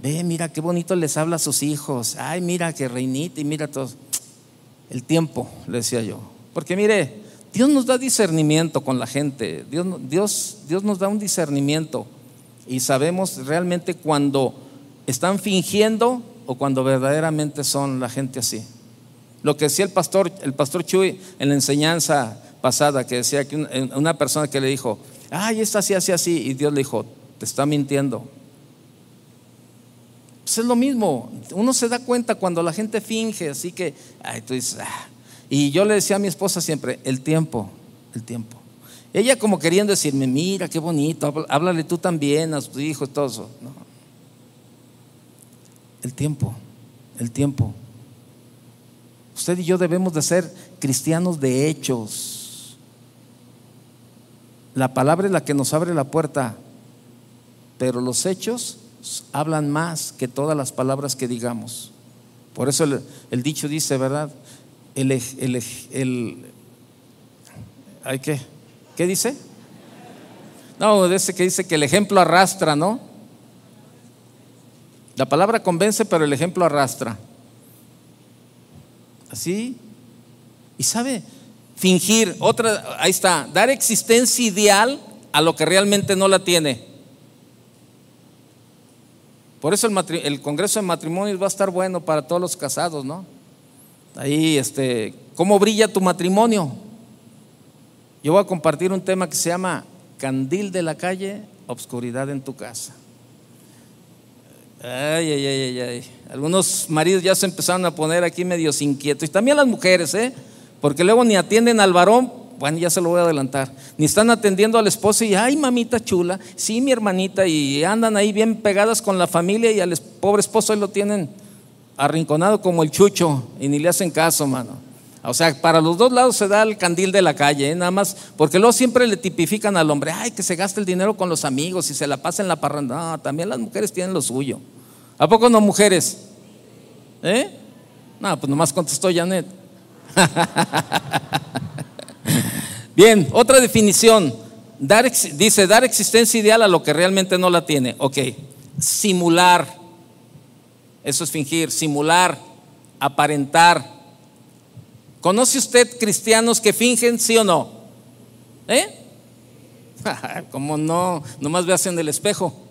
ve, mira qué bonito les habla a sus hijos, ay, mira qué reinita y mira todo. El tiempo, le decía yo. Porque mire, Dios nos da discernimiento con la gente, Dios, Dios, Dios nos da un discernimiento y sabemos realmente cuando están fingiendo o cuando verdaderamente son la gente así. Lo que decía el pastor, el pastor Chuy en la enseñanza pasada, que decía que una persona que le dijo, ay, está así, así, así. Y Dios le dijo, te está mintiendo. Pues es lo mismo, uno se da cuenta cuando la gente finge, así que, ay, tú dices, ah". y yo le decía a mi esposa siempre, el tiempo, el tiempo. Ella como queriendo decirme, mira, qué bonito, háblale tú también a tus hijos, todo eso. El tiempo, el tiempo. Usted y yo debemos de ser cristianos de hechos la palabra es la que nos abre la puerta, pero los hechos hablan más que todas las palabras que digamos. Por eso el, dicho dice, ¿verdad? El, el, el, ¿hay qué? ¿Qué dice? No, ese que dice que el ejemplo arrastra, ¿no? La palabra convence, pero el ejemplo arrastra. Así. Y sabe, fingir, otra, ahí está, dar existencia ideal a lo que realmente no la tiene. Por eso el, el, Congreso de Matrimonios va a estar bueno para todos los casados, ¿no? Ahí, este, ¿cómo brilla tu matrimonio? Yo voy a compartir un tema que se llama Candil de la calle, obscuridad en tu casa. Ay, ay, ay, ay, Algunos maridos ya se empezaron a poner aquí medios inquietos. Y también las mujeres, ¿eh? Porque luego ni atienden al varón, bueno, ya se lo voy a adelantar, ni están atendiendo al esposo y, ay, mamita chula, sí, mi hermanita, y andan ahí bien pegadas con la familia y al pobre esposo ahí lo tienen arrinconado como el chucho y ni le hacen caso, mano. O sea, para los dos lados se da el candil de la calle, ¿eh? nada más, porque luego siempre le tipifican al hombre, ay, que se gasta el dinero con los amigos y se la pasa en la parranda. No, también las mujeres tienen lo suyo. ¿A poco no mujeres? ¿Eh? No, pues nomás contestó Janet. Bien, otra definición. Dice, dar existencia ideal a lo que realmente no la tiene. Ok, simular. Eso es fingir, simular, aparentar. ¿Conoce usted cristianos que fingen, sí o no? ¿Eh? Como no, nomás veas en el espejo.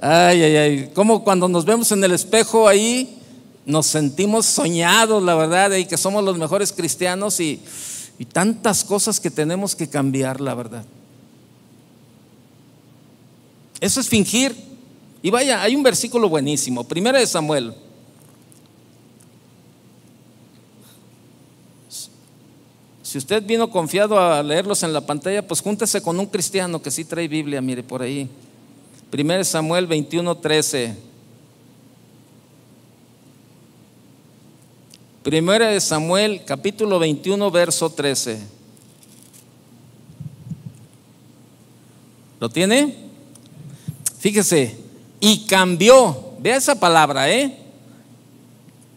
Ay, ay, ay. Como cuando nos vemos en el espejo ahí, nos sentimos soñados, la verdad, y que somos los mejores cristianos y, y tantas cosas que tenemos que cambiar, la verdad. Eso es fingir. Y vaya, hay un versículo buenísimo, primera de Samuel. Si usted vino confiado a leerlos en la pantalla, pues júntese con un cristiano que sí trae Biblia, mire por ahí. Primera Samuel 21, 13. Primera de Samuel, capítulo 21, verso 13. ¿Lo tiene? Fíjese, y cambió, vea esa palabra, ¿eh?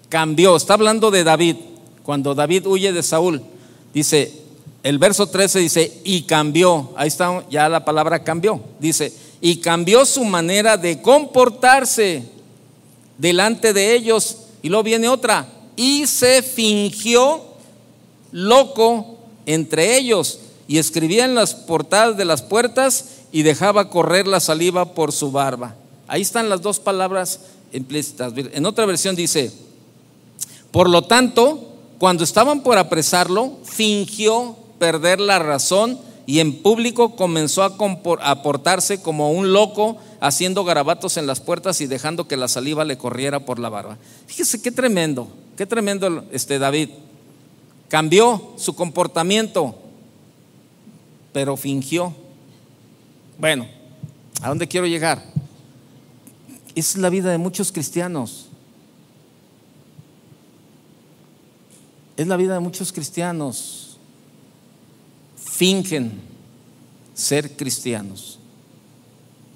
Cambió, está hablando de David, cuando David huye de Saúl. Dice, el verso 13 dice, y cambió, ahí está ya la palabra cambió. Dice, y cambió su manera de comportarse delante de ellos. Y luego viene otra, y se fingió loco entre ellos y escribía en las portadas de las puertas y dejaba correr la saliva por su barba. Ahí están las dos palabras implícitas. En otra versión dice, por lo tanto, cuando estaban por apresarlo, fingió perder la razón y en público comenzó a portarse como un loco, haciendo garabatos en las puertas y dejando que la saliva le corriera por la barba. Fíjese qué tremendo. Qué tremendo este David. Cambió su comportamiento, pero fingió. Bueno, ¿a dónde quiero llegar? Es la vida de muchos cristianos. Es la vida de muchos cristianos. Fingen ser cristianos.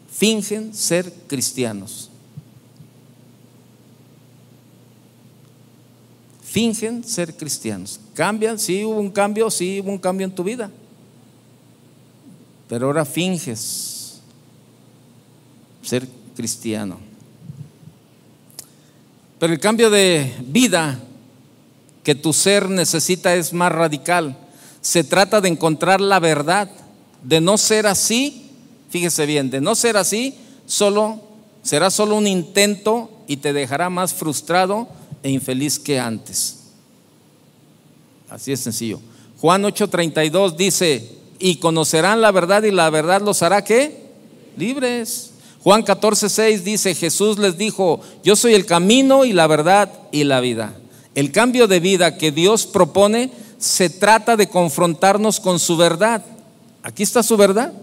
Fingen ser cristianos. fingen ser cristianos. ¿Cambian? Sí, hubo un cambio, sí, hubo un cambio en tu vida. Pero ahora finges ser cristiano. Pero el cambio de vida que tu ser necesita es más radical. Se trata de encontrar la verdad, de no ser así, fíjese bien, de no ser así, solo será solo un intento y te dejará más frustrado e infeliz que antes. Así es sencillo. Juan 8:32 dice, y conocerán la verdad y la verdad los hará qué? Libres. Juan 14:6 dice, Jesús les dijo, yo soy el camino y la verdad y la vida. El cambio de vida que Dios propone se trata de confrontarnos con su verdad. Aquí está su verdad,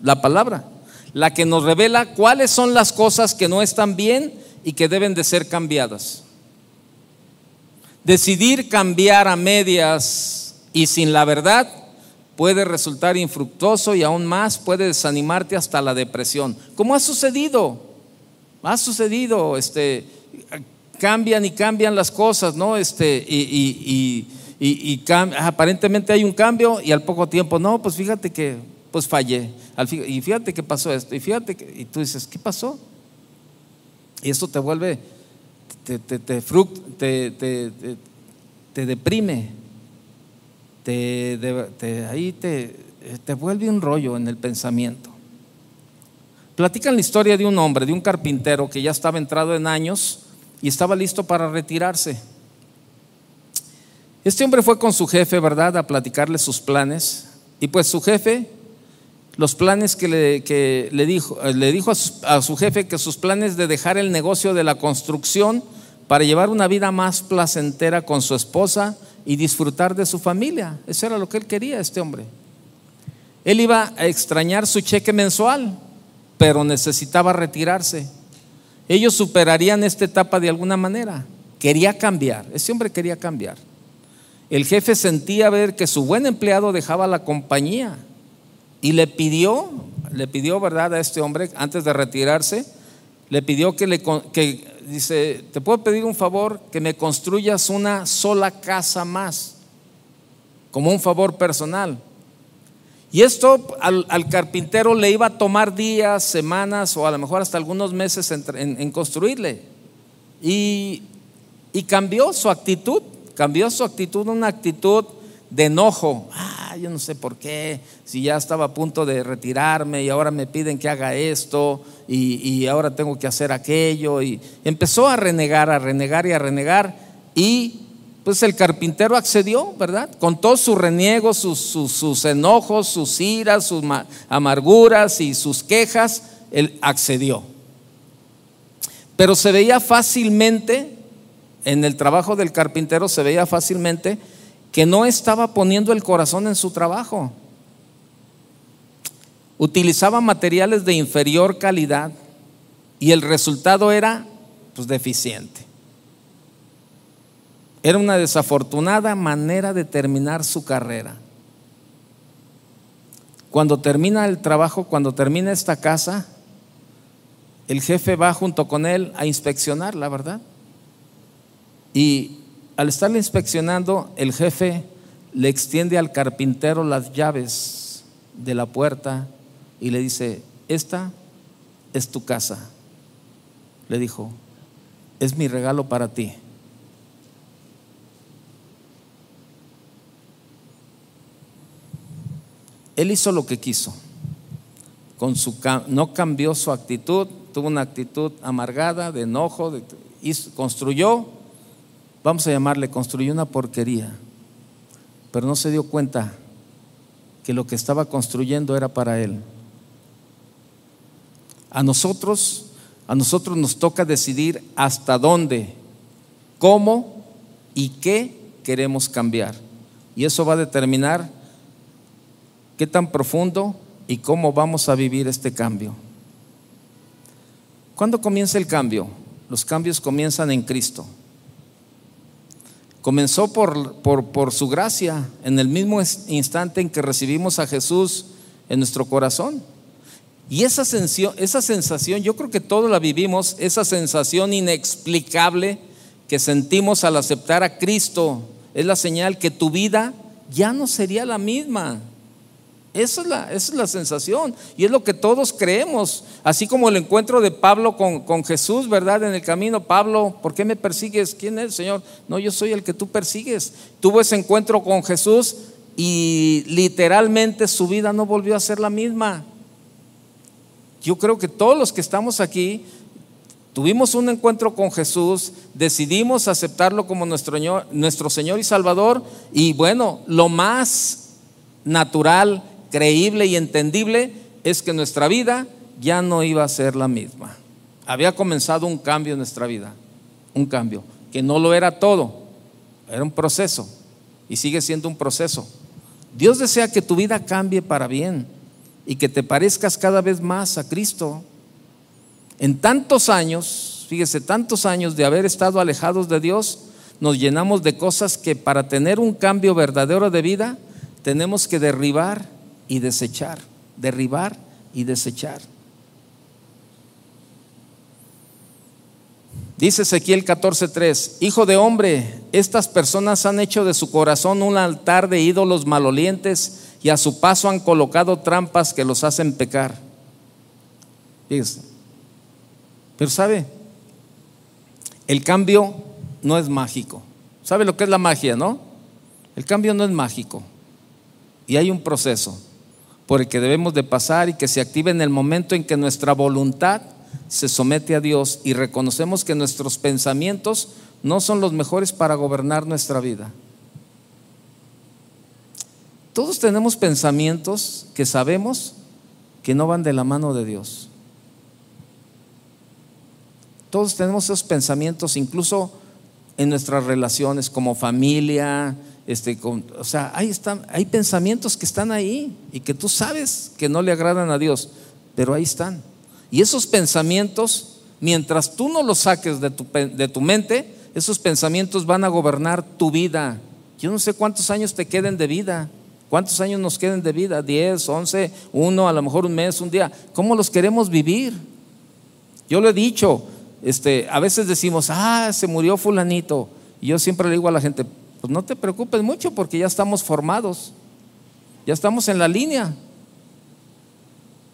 la palabra, la que nos revela cuáles son las cosas que no están bien y que deben de ser cambiadas. Decidir cambiar a medias y sin la verdad puede resultar infructuoso y aún más puede desanimarte hasta la depresión. ¿Cómo ha sucedido? Ha sucedido, este, cambian y cambian las cosas, ¿no? Este, y, aparentemente hay un cambio y al poco tiempo, no, pues fíjate que, pues fallé. y fíjate que pasó esto, y fíjate que, y tú dices, ¿qué pasó? Y esto te vuelve te, te, te, te deprime, te, ahí te, te vuelve un rollo en el pensamiento. Platican la historia de un hombre, de un carpintero que ya estaba entrado en años y estaba listo para retirarse. Este hombre fue con su jefe, ¿verdad?, a platicarle sus planes. Y pues su jefe los planes que le, le dijo, eh, le dijo a su, a su, jefe que sus planes de dejar el negocio de la construcción para llevar una vida más placentera con su esposa y disfrutar de su familia. Eso era lo que él quería, este hombre. Él iba a extrañar su cheque mensual, pero necesitaba retirarse. Ellos superarían esta etapa de alguna manera. Quería cambiar, ese hombre quería cambiar. El jefe sentía ver que su buen empleado dejaba la compañía y le pidió, le pidió, ¿verdad?, a este hombre, antes de retirarse, le pidió que le, que, dice, te puedo pedir un favor, que me construyas una sola casa más, como un favor personal. Y esto al, carpintero le iba a tomar días, semanas o a lo mejor hasta algunos meses en, construirle. Y, cambió su actitud, cambió su actitud, una actitud de enojo. Ah, ah, yo no sé por qué, si ya estaba a punto de retirarme y ahora me piden que haga esto y, y ahora tengo que hacer aquello. Y empezó a renegar, a renegar y a renegar y pues el carpintero accedió, ¿verdad? Con todos sus reniegos, sus, enojos, sus iras, sus amarguras y sus quejas, él accedió. Pero se veía fácilmente, en el trabajo del carpintero se veía fácilmente que no estaba poniendo el corazón en su trabajo. Utilizaba materiales de inferior calidad y el resultado era pues deficiente. Era una desafortunada manera de terminar su carrera. Cuando termina el trabajo, cuando termina esta casa, el jefe va junto con él a inspeccionar, la verdad. Y al estarle inspeccionando, el jefe le extiende al carpintero las llaves de la puerta y le dice, esta es tu casa. Le dijo, es mi regalo para ti. Él hizo lo que quiso. No cambió su actitud, tuvo una actitud amargada, de enojo, construyó, vamos a llamarle, construyó una porquería, pero no se dio cuenta que lo que estaba construyendo era para él. A nosotros, a nosotros nos toca decidir hasta dónde, cómo y qué queremos cambiar. Y eso va a determinar qué tan profundo y cómo vamos a vivir este cambio. ¿Cuándo comienza el cambio? Los cambios comienzan en Cristo. Comenzó por, por, su gracia, en el mismo instante en que recibimos a Jesús en nuestro corazón. Y esa sensación, esa sensación, yo creo que todos la vivimos, esa sensación inexplicable que sentimos al aceptar a Cristo, es la señal que tu vida ya no sería la misma. Esa es, la, es la sensación y es lo que todos creemos, así como el encuentro de Pablo con, con, Jesús, ¿verdad? En el camino, Pablo, ¿por qué me persigues? ¿Quién es, Señor? No, yo soy el que tú persigues. Tuvo ese encuentro con Jesús y literalmente su vida no volvió a ser la misma. Yo creo que todos los que estamos aquí tuvimos un encuentro con Jesús, decidimos aceptarlo como nuestro, nuestro Señor y Salvador y bueno, lo más natural creíble y entendible es que nuestra vida ya no iba a ser la misma. Había comenzado un cambio en nuestra vida, un cambio, que no lo era todo, era un proceso y sigue siendo un proceso. Dios desea que tu vida cambie para bien y que te parezcas cada vez más a Cristo. En tantos años, fíjese, tantos años de haber estado alejados de Dios, nos llenamos de cosas que para tener un cambio verdadero de vida tenemos que derribar y desechar, derribar y desechar. Dice Ezequiel 14:3, Hijo de hombre, estas personas han hecho de su corazón un altar de ídolos malolientes y a su paso han colocado trampas que los hacen pecar. Pero sabe, el cambio no es mágico. ¿Sabe lo que es la magia, no? El cambio no es mágico. Y hay un proceso por el que debemos de pasar y que se active en el momento en que nuestra voluntad se somete a Dios y reconocemos que nuestros pensamientos no son los mejores para gobernar nuestra vida. Todos tenemos pensamientos que sabemos que no van de la mano de Dios. Todos tenemos esos pensamientos, incluso en nuestras relaciones como familia, este, o sea, ahí están, hay pensamientos que están ahí y que tú sabes que no le agradan a Dios, pero ahí están. Y esos pensamientos, mientras tú no los saques de tu, de tu mente, esos pensamientos van a gobernar tu vida. Yo no sé cuántos años te queden de vida. ¿Cuántos años nos queden de vida? ¿Diez, once, uno, a lo mejor un mes, un día. ¿Cómo los queremos vivir? Yo lo he dicho, este, a veces decimos, ah, se murió fulanito. Y yo siempre le digo a la gente, pues no te preocupes mucho porque ya estamos formados, ya estamos en la línea,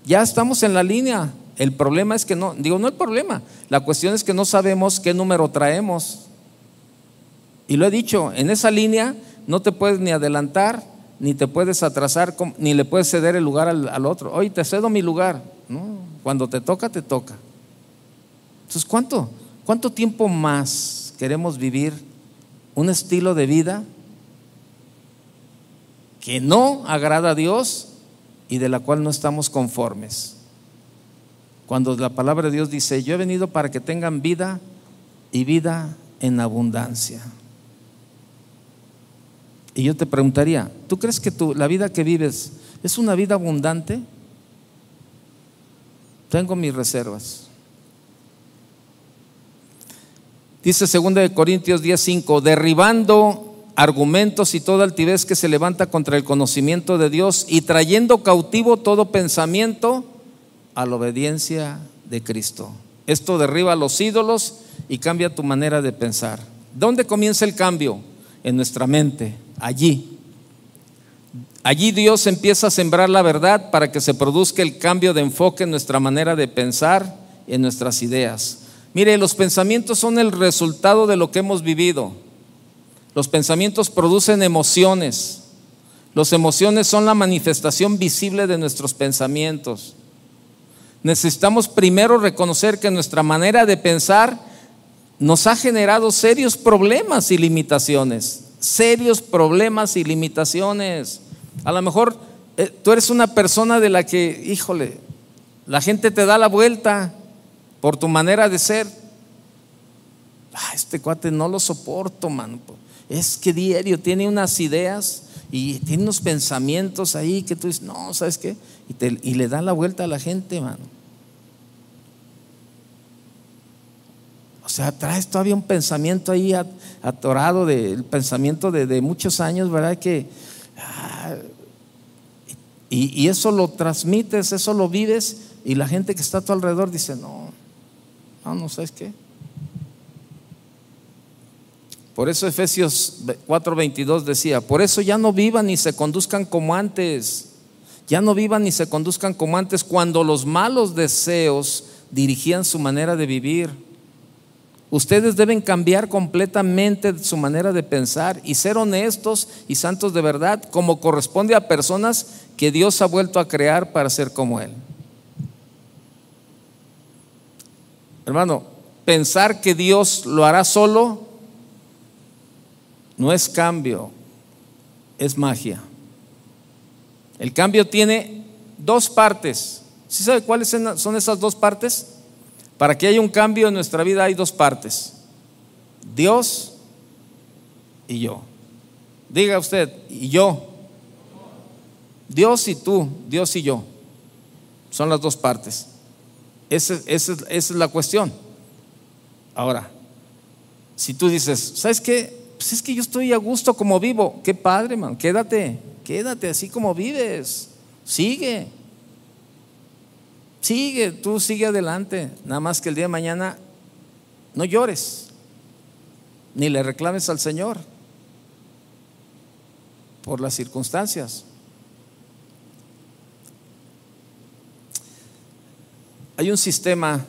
ya estamos en la línea. El problema es que no, digo, no el problema, la cuestión es que no sabemos qué número traemos. Y lo he dicho, en esa línea no te puedes ni adelantar ni te puedes atrasar, ni le puedes ceder el lugar al, otro. Oye, te cedo mi lugar. Cuando te toca, te toca. Entonces, ¿cuánto, cuánto tiempo más queremos vivir un estilo de vida que no agrada a Dios y de la cual no estamos conformes? Cuando la palabra de Dios dice, yo he venido para que tengan vida y vida en abundancia. Y yo te preguntaría, ¿tú crees que la vida que vives es una vida abundante? Tengo mis reservas. Dice 2 Corintios 10:5, derribando argumentos y toda altivez que se levanta contra el conocimiento de Dios y trayendo cautivo todo pensamiento a la obediencia de Cristo. Esto derriba los ídolos y cambia tu manera de pensar. ¿Dónde comienza el cambio? En nuestra mente, allí. Allí Dios empieza a sembrar la verdad para que se produzca el cambio de enfoque en nuestra manera de pensar, en nuestras ideas. Mire, los pensamientos son el resultado de lo que hemos vivido. Los pensamientos producen emociones. Las emociones son la manifestación visible de nuestros pensamientos. Necesitamos primero reconocer que nuestra manera de pensar nos ha generado serios problemas y limitaciones, serios problemas y limitaciones. A lo mejor eh, tú eres una persona de la que, híjole, la gente te da la vuelta por tu manera de ser. Ah, este cuate no lo soporto, mano. Es que diario tiene unas ideas y tiene unos pensamientos ahí que tú dices, no, ¿sabes qué? Y, le da la vuelta a la gente, mano. O sea, traes todavía un pensamiento ahí atorado, del pensamiento de, muchos años, ¿verdad? Que, ah, y, eso lo transmites, eso lo vives, y la gente que está a tu alrededor dice, no, no, no sabes qué. Por eso Efesios 4:22 decía, por eso ya no vivan ni se conduzcan como antes, ya no vivan ni se conduzcan como antes cuando los malos deseos dirigían su manera de vivir Ustedes deben cambiar completamente su manera de pensar y ser honestos y santos de verdad, como corresponde a personas que Dios ha vuelto a crear para ser como Él. Hermano, pensar que Dios lo hará solo no es cambio, es magia. El cambio tiene dos partes. ¿Sí sabe cuáles son esas dos partes? Para que haya un cambio en nuestra vida hay dos partes. Dios y yo. Diga usted, y yo. Dios y tú, Dios y yo. Son las dos partes. Esa, es la cuestión. Ahora, si tú dices, ¿sabes qué? Pues es que yo estoy a gusto como vivo. Qué padre, man. Quédate, quédate así como vives. Sigue. Sigue, tú sigue adelante. Nada más que el día de mañana no llores, ni le reclames al Señor por las circunstancias. Hay un sistema,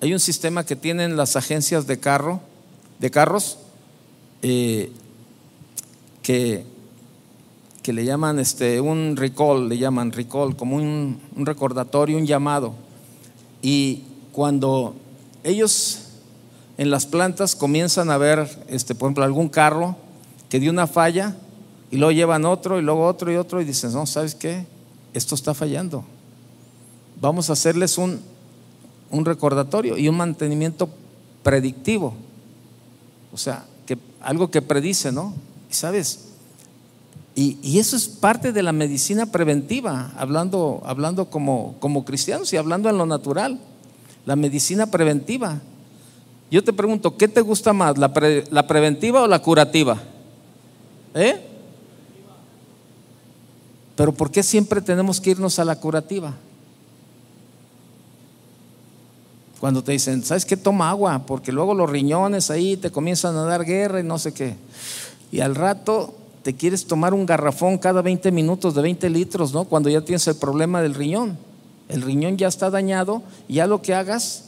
hay un sistema que tienen las agencias de carro, de carros, eh, que que le llaman este, un recall, le llaman recall, como un, recordatorio, un llamado. Y cuando ellos en las plantas comienzan a ver, este, por ejemplo, algún carro que dio una falla y luego llevan otro y luego otro y otro y dicen, no, ¿sabes qué? Esto está fallando. Vamos a hacerles un, un recordatorio y un mantenimiento predictivo. O sea, que, algo que predice, ¿no? Sabes, y, eso es parte de la medicina preventiva, hablando, hablando como, como cristianos y hablando en lo natural. La medicina preventiva. Yo te pregunto, ¿qué te gusta más, la, la preventiva o la curativa? ¿Eh? Pero ¿por qué siempre tenemos que irnos a la curativa? Cuando te dicen, ¿sabes qué? Toma agua, porque luego los riñones ahí te comienzan a dar guerra y no sé qué. Y al rato te quieres tomar un garrafón cada 20 minutos de 20 litros, ¿no? Cuando ya tienes el problema del riñón. El riñón ya está dañado y ya lo que hagas,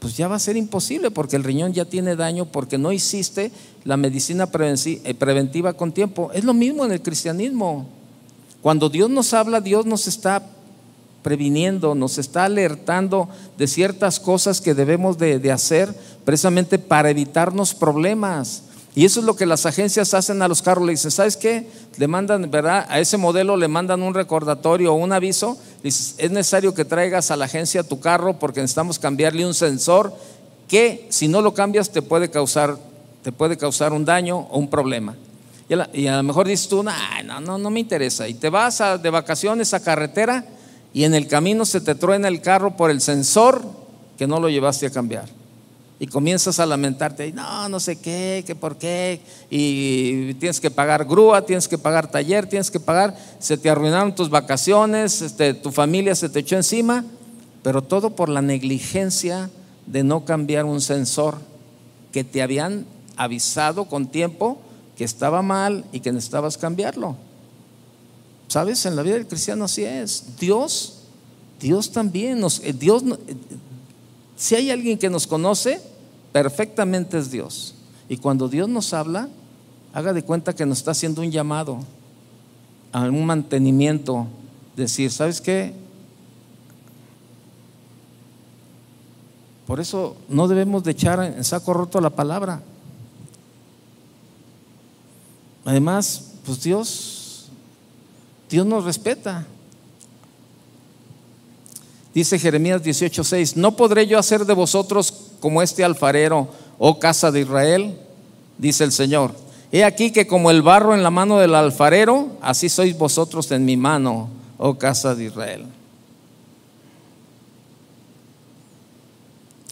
pues ya va a ser imposible porque el riñón ya tiene daño porque no hiciste la medicina eh, preventiva con tiempo. Es lo mismo en el cristianismo. Cuando Dios nos habla, Dios nos está previniendo, nos está alertando de ciertas cosas que debemos de, hacer precisamente para evitarnos problemas. Y eso es lo que las agencias hacen a los carros. Le dicen, ¿sabes qué? Le mandan, ¿verdad? A ese modelo le mandan un recordatorio o un aviso. Dices, es necesario que traigas a la agencia tu carro porque necesitamos cambiarle un sensor que si no lo cambias te puede causar, te puede causar un daño o un problema. Y a, lo mejor dices tú, no, no, no me interesa. Y te vas de vacaciones a carretera y en el camino se te truena el carro por el sensor que no lo llevaste a cambiar. Y comienzas a lamentarte, no, no sé qué, qué por qué, y tienes que pagar grúa, tienes que pagar taller, tienes que pagar, se te arruinaron tus vacaciones, este, tu familia se te echó encima, pero todo por la negligencia de no cambiar un sensor que te habían avisado con tiempo que estaba mal y que necesitabas cambiarlo. ¿Sabes? En la vida del cristiano así es. Dios, Dios también nos, eh, Dios, eh, si hay alguien que nos conoce, perfectamente es Dios. Y cuando Dios nos habla, haga de cuenta que nos está haciendo un llamado a un mantenimiento. Decir, ¿sabes qué? Por eso no debemos de echar en saco roto la palabra. Además, pues Dios Dios nos respeta. Dice Jeremías 18:6, ¿no podré yo hacer de vosotros como este alfarero, oh casa de Israel? Dice el Señor. He aquí que como el barro en la mano del alfarero, así sois vosotros en mi mano, oh casa de Israel.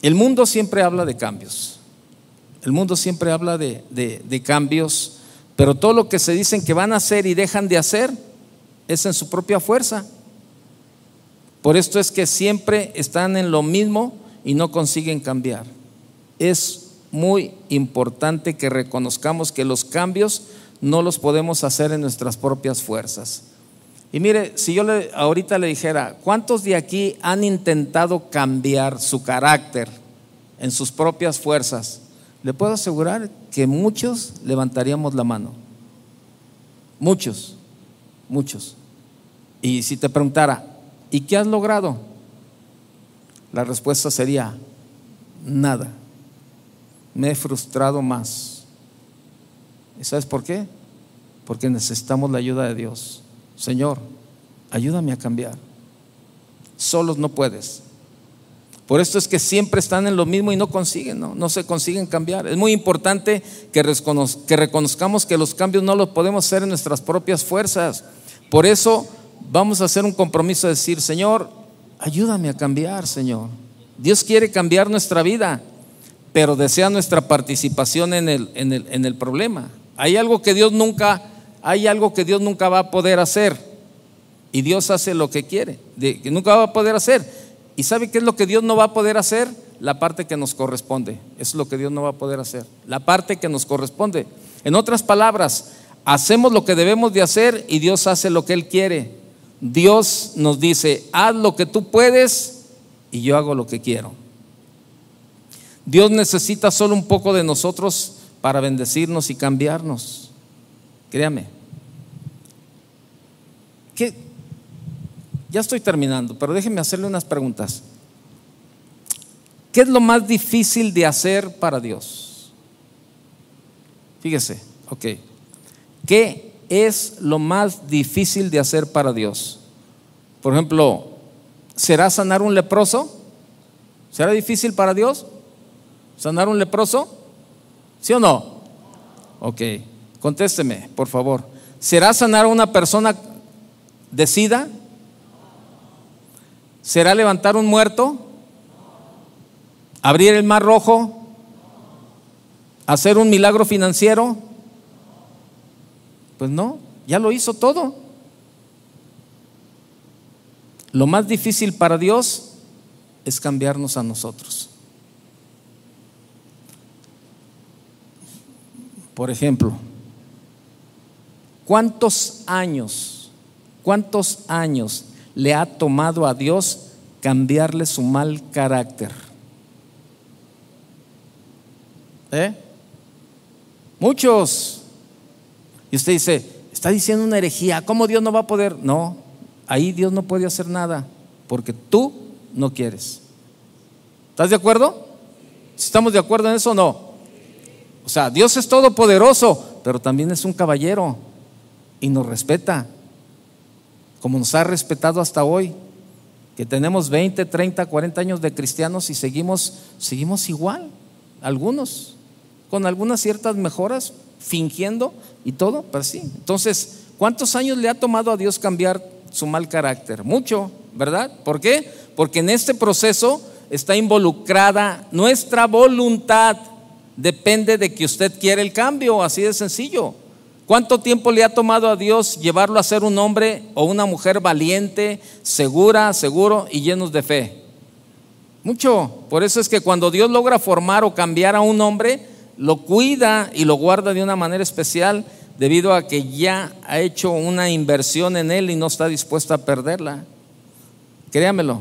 El mundo siempre habla de cambios. El mundo siempre habla de, cambios, pero todo lo que se dicen que van a hacer y dejan de hacer, es en su propia fuerza. Por esto es que siempre están en lo mismo y no consiguen cambiar. Es muy importante que reconozcamos que los cambios no los podemos hacer en nuestras propias fuerzas. Y mire, si yo ahorita le dijera, ¿cuántos de aquí han intentado cambiar su carácter en sus propias fuerzas? Le puedo asegurar que muchos levantaríamos la mano. Muchos, muchos. Y si te preguntara, ¿y qué has logrado? La respuesta sería, nada. Me he frustrado más. ¿Y sabes por qué? Porque necesitamos la ayuda de Dios. Señor, ayúdame a cambiar. Solos no puedes. Por esto es que siempre están en lo mismo y no consiguen, no, se consiguen cambiar. Es muy importante que, que reconozcamos que los cambios no los podemos hacer en nuestras propias fuerzas. Por eso vamos a hacer un compromiso de decir, Señor, ayúdame a cambiar, Señor. Dios quiere cambiar nuestra vida, pero desea nuestra participación en el, en el, en el problema. Hay algo que Dios nunca, hay algo que Dios nunca va a poder hacer. Y Dios hace lo que quiere, que nunca va a poder hacer. ¿Y sabe qué es lo que Dios no va a poder hacer? La parte que nos corresponde. Es lo que Dios no va a poder hacer. La parte que nos corresponde. En otras palabras, hacemos lo que debemos de hacer y Dios hace lo que Él quiere. Dios nos dice, haz lo que tú puedes y yo hago lo que quiero. Dios necesita solo un poco de nosotros para bendecirnos y cambiarnos. Créame. Ya estoy terminando, pero déjenme hacerle unas preguntas. ¿Qué es lo más difícil de hacer para Dios? Fíjese, ok. ¿Qué es lo más difícil de hacer para Dios? Por ejemplo, ¿será sanar un leproso? ¿Será difícil para Dios? ¿Sanar un leproso? ¿Sí o no? Ok, contésteme, por favor. ¿Será sanar a una persona de sida? ¿Será levantar un muerto? ¿Abrir el mar rojo? ¿Hacer un milagro financiero? Pues no, ya lo hizo todo. Lo más difícil para Dios es cambiarnos a nosotros. Por ejemplo, ¿cuántos años, cuántos años le ha tomado a Dios cambiarle su mal carácter? ¿Eh? Muchos. Y usted dice, está diciendo una herejía, ¿cómo Dios no va a poder? No, ahí Dios no puede hacer nada, porque tú no quieres. ¿Estás de acuerdo? ¿Estamos de acuerdo en eso o no? O sea, Dios es todopoderoso, pero también es un caballero y nos respeta, como nos ha respetado hasta hoy, que tenemos 20, 30, 40 años de cristianos y seguimos, seguimos igual, algunos, con algunas ciertas mejoras, fingiendo y todo, pero sí. Entonces, ¿cuántos años le ha tomado a Dios cambiar su mal carácter? Mucho, ¿verdad? ¿Por qué? Porque en este proceso está involucrada nuestra voluntad. Depende de que usted quiera el cambio, así de sencillo. ¿Cuánto tiempo le ha tomado a Dios llevarlo a ser un hombre o una mujer valiente, segura, seguro y llenos de fe? Mucho. Por eso es que cuando Dios logra formar o cambiar a un hombre, lo cuida y lo guarda de una manera especial debido a que ya ha hecho una inversión en él y no está dispuesto a perderla. Créamelo.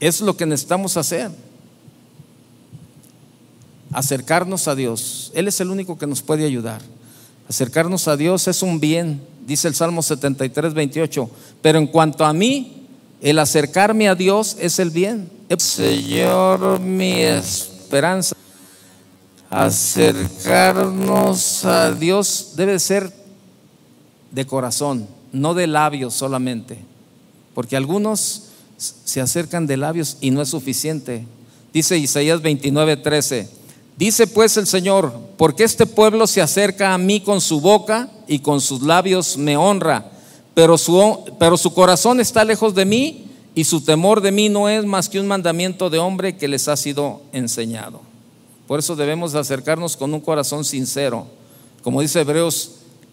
Es lo que necesitamos hacer acercarnos a Dios. Él es el único que nos puede ayudar. Acercarnos a Dios es un bien, dice el Salmo 73, 28. Pero en cuanto a mí, el acercarme a Dios es el bien. Señor, mi esperanza. Acercarnos a Dios debe ser de corazón, no de labios solamente. Porque algunos se acercan de labios y no es suficiente. Dice Isaías 29, 13. Dice pues el Señor, porque este pueblo se acerca a mí con su boca y con sus labios me honra, pero su, pero su corazón está lejos de mí y su temor de mí no es más que un mandamiento de hombre que les ha sido enseñado. Por eso debemos acercarnos con un corazón sincero. Como dice Hebreos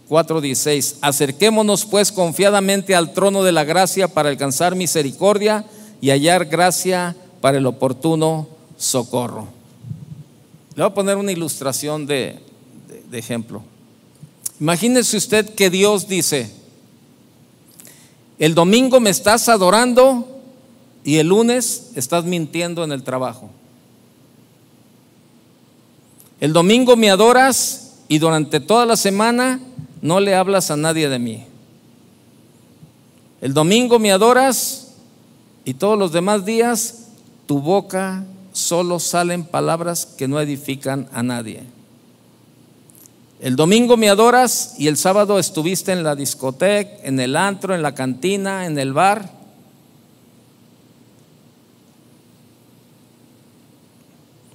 4:16, acerquémonos pues confiadamente al trono de la gracia para alcanzar misericordia y hallar gracia para el oportuno socorro. Le voy a poner una ilustración de, ejemplo. Imagínese usted que Dios dice, el domingo me estás adorando y el lunes estás mintiendo en el trabajo. El domingo me adoras y durante toda la semana no le hablas a nadie de mí. El domingo me adoras y todos los demás días tu boca solo salen palabras que no edifican a nadie. El domingo me adoras y el sábado estuviste en la discoteca, en el antro, en la cantina, en el bar.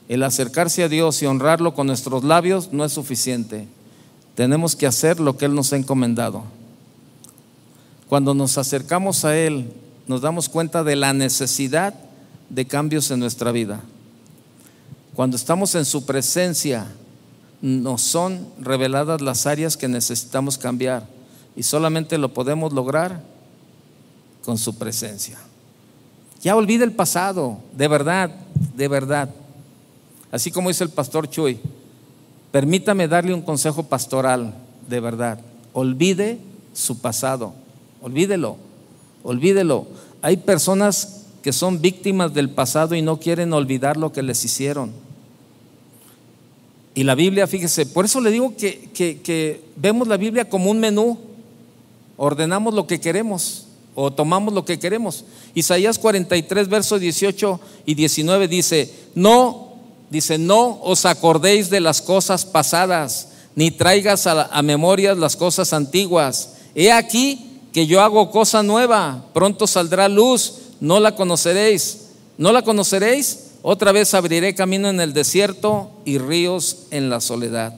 El acercarse a Dios y honrarlo con nuestros labios no es suficiente. Tenemos que hacer lo que Él nos ha encomendado. Cuando nos acercamos a Él, nos damos cuenta de la necesidad de cambios en nuestra vida. Cuando estamos en su presencia, nos son reveladas las áreas que necesitamos cambiar y solamente lo podemos lograr con su presencia. Ya olvide el pasado, de verdad, de verdad. Así como dice el pastor Chuy, permítame darle un consejo pastoral, de verdad. Olvide su pasado, olvídelo, olvídelo. Hay personas que son víctimas del pasado y no quieren olvidar lo que les hicieron. Y la Biblia, fíjese, por eso le digo que, que, vemos la Biblia como un menú, ordenamos lo que queremos o tomamos lo que queremos. Isaías 43, versos 18 y 19 dice, no, dice, no os acordéis de las cosas pasadas, ni traigas a, a memorias las cosas antiguas. He aquí que yo hago cosa nueva, pronto saldrá luz no la conoceréis. ¿No la conoceréis? Otra vez abriré camino en el desierto y ríos en la soledad.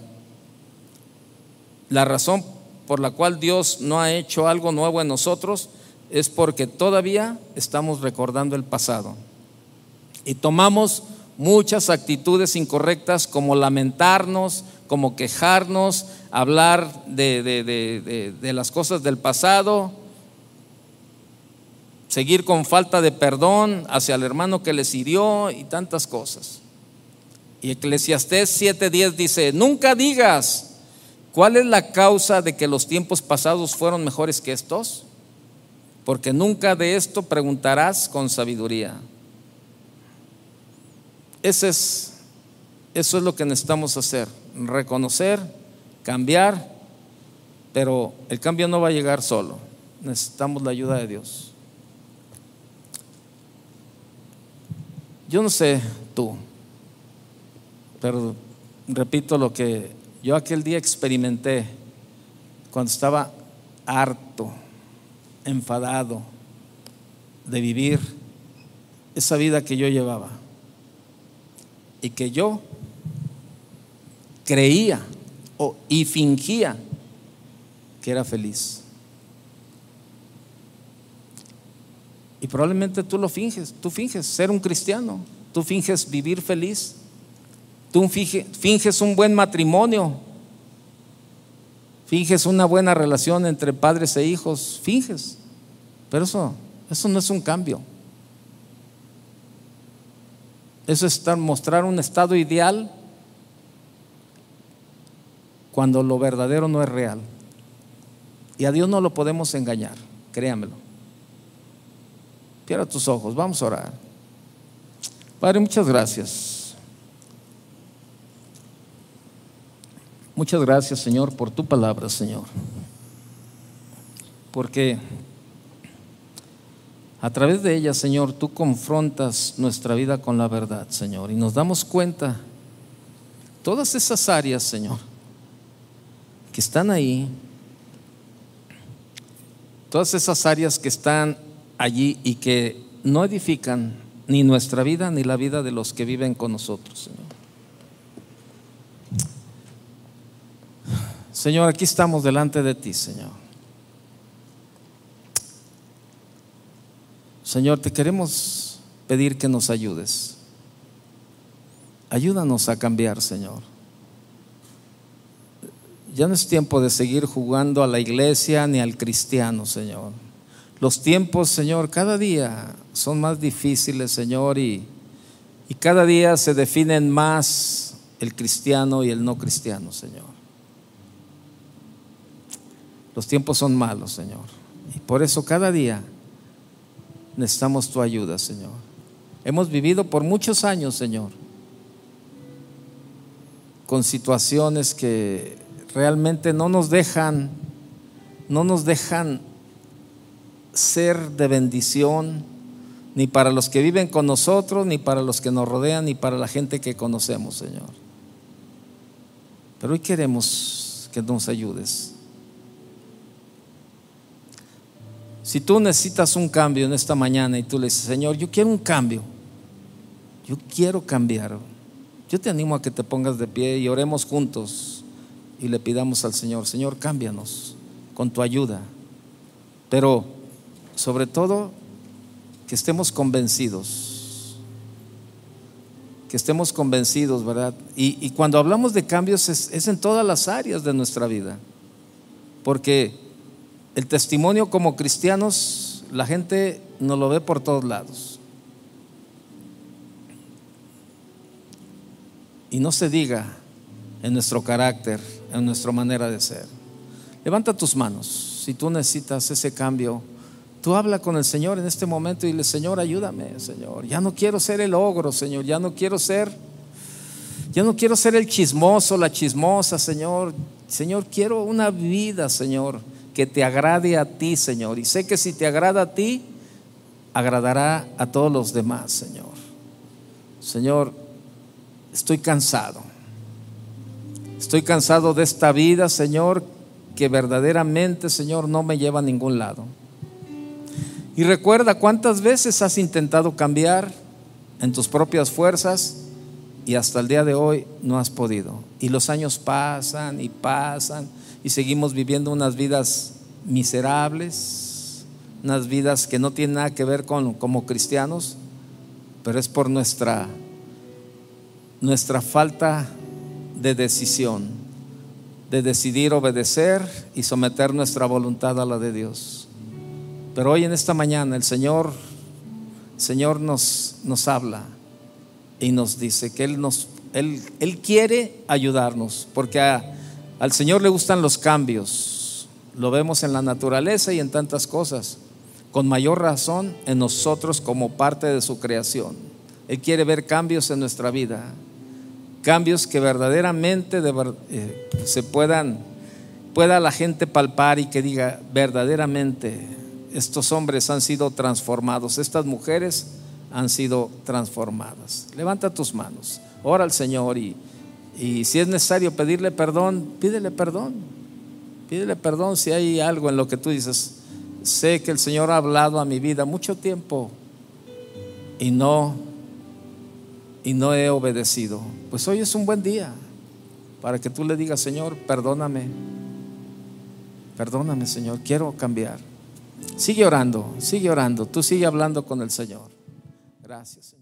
La razón por la cual Dios no ha hecho algo nuevo en nosotros es porque todavía estamos recordando el pasado. Y tomamos muchas actitudes incorrectas como lamentarnos, como quejarnos, hablar de, de las cosas del pasado, seguir con falta de perdón hacia el hermano que les hirió y tantas cosas. Y Eclesiastés 7:10 dice, nunca digas, ¿cuál es la causa de que los tiempos pasados fueron mejores que estos? Porque nunca de esto preguntarás con sabiduría. Es, eso es lo que necesitamos hacer, reconocer, cambiar, pero el cambio no va a llegar solo, necesitamos la ayuda de Dios. Yo no sé tú, pero repito lo que yo aquel día experimenté cuando estaba harto, enfadado de vivir esa vida que yo llevaba y que yo creía y fingía que era feliz. Y probablemente tú lo finges, tú finges ser un cristiano, tú finges vivir feliz, tú finges un buen matrimonio, finges una buena relación entre padres e hijos, finges, pero eso, eso no es un cambio. Eso es mostrar un estado ideal cuando lo verdadero no es real. Y a Dios no lo podemos engañar, créamelo. Cierra tus ojos, vamos a orar. Padre, muchas gracias. Muchas gracias, Señor, por tu palabra, Señor. Porque a través de ella, Señor, tú confrontas nuestra vida con la verdad, Señor, y nos damos cuenta todas esas áreas, Señor, que están ahí, todas esas áreas que están allí y que no edifican ni nuestra vida ni la vida de los que viven con nosotros, Señor. Señor, aquí estamos delante de ti, Señor. Señor, te queremos pedir que nos ayudes. Ayúdanos a cambiar, Señor. Ya no es tiempo de seguir jugando a la iglesia ni al cristiano, Señor. Los tiempos, Señor, cada día son más difíciles, Señor, y, y cada día se definen más el cristiano y el no cristiano, Señor. Los tiempos son malos, Señor. Y por eso cada día necesitamos tu ayuda, Señor. Hemos vivido por muchos años, Señor, con situaciones que realmente no nos dejan, no nos dejan ser de bendición, ni para los que viven con nosotros, ni para los que nos rodean, ni para la gente que conocemos, Señor. Pero hoy queremos que nos ayudes. Si tú necesitas un cambio en esta mañana y tú le dices, Señor, yo quiero un cambio, yo quiero cambiar, yo te animo a que te pongas de pie y oremos juntos y le pidamos al Señor, Señor, cámbianos con tu ayuda, pero sobre todo que estemos convencidos, que estemos convencidos, ¿verdad? Y, cuando hablamos de cambios es en todas las áreas de nuestra vida, porque el testimonio como cristianos, la gente nos lo ve por todos lados. Y no se diga en nuestro carácter, en nuestra manera de ser. Levanta tus manos. Si tú necesitas ese cambio, tú habla con el Señor en este momento y le, Señor, ayúdame, Señor. Ya no quiero ser el ogro, Señor. Ya no quiero ser, ya no quiero ser el chismoso, la chismosa, Señor. Señor, quiero una vida, Señor que te agrade a ti, Señor. Y sé que si te agrada a ti, agradará a todos los demás, Señor. Señor, estoy cansado. Estoy cansado de esta vida, Señor, que verdaderamente, Señor, no me lleva a ningún lado. Y recuerda cuántas veces has intentado cambiar en tus propias fuerzas y hasta el día de hoy no has podido. Y los años pasan y pasan y seguimos viviendo unas vidas miserables, unas vidas que no tienen nada que ver con como cristianos, pero es por nuestra nuestra falta de decisión, de decidir obedecer y someter nuestra voluntad a la de Dios. Pero hoy en esta mañana el Señor Señor nos nos habla y nos dice que él nos él, él quiere ayudarnos, porque al Señor le gustan los cambios. Lo vemos en la naturaleza y en tantas cosas. Con mayor razón en nosotros como parte de su creación. Él quiere ver cambios en nuestra vida, cambios que verdaderamente eh, se puedan, pueda la gente palpar y que diga, verdaderamente estos hombres han sido transformados, estas mujeres han sido transformadas. Levanta tus manos, ora al Señor y, y si es necesario pedirle perdón, pídele perdón. Pídele perdón si hay algo en lo que tú dices. Sé que el Señor ha hablado a mi vida mucho tiempo y no y no he obedecido. Pues hoy es un buen día para que tú le digas, Señor, perdóname. Perdóname, Señor, quiero cambiar. Sigue orando, sigue orando. Tú sigue hablando con el Señor. Gracias, Señor.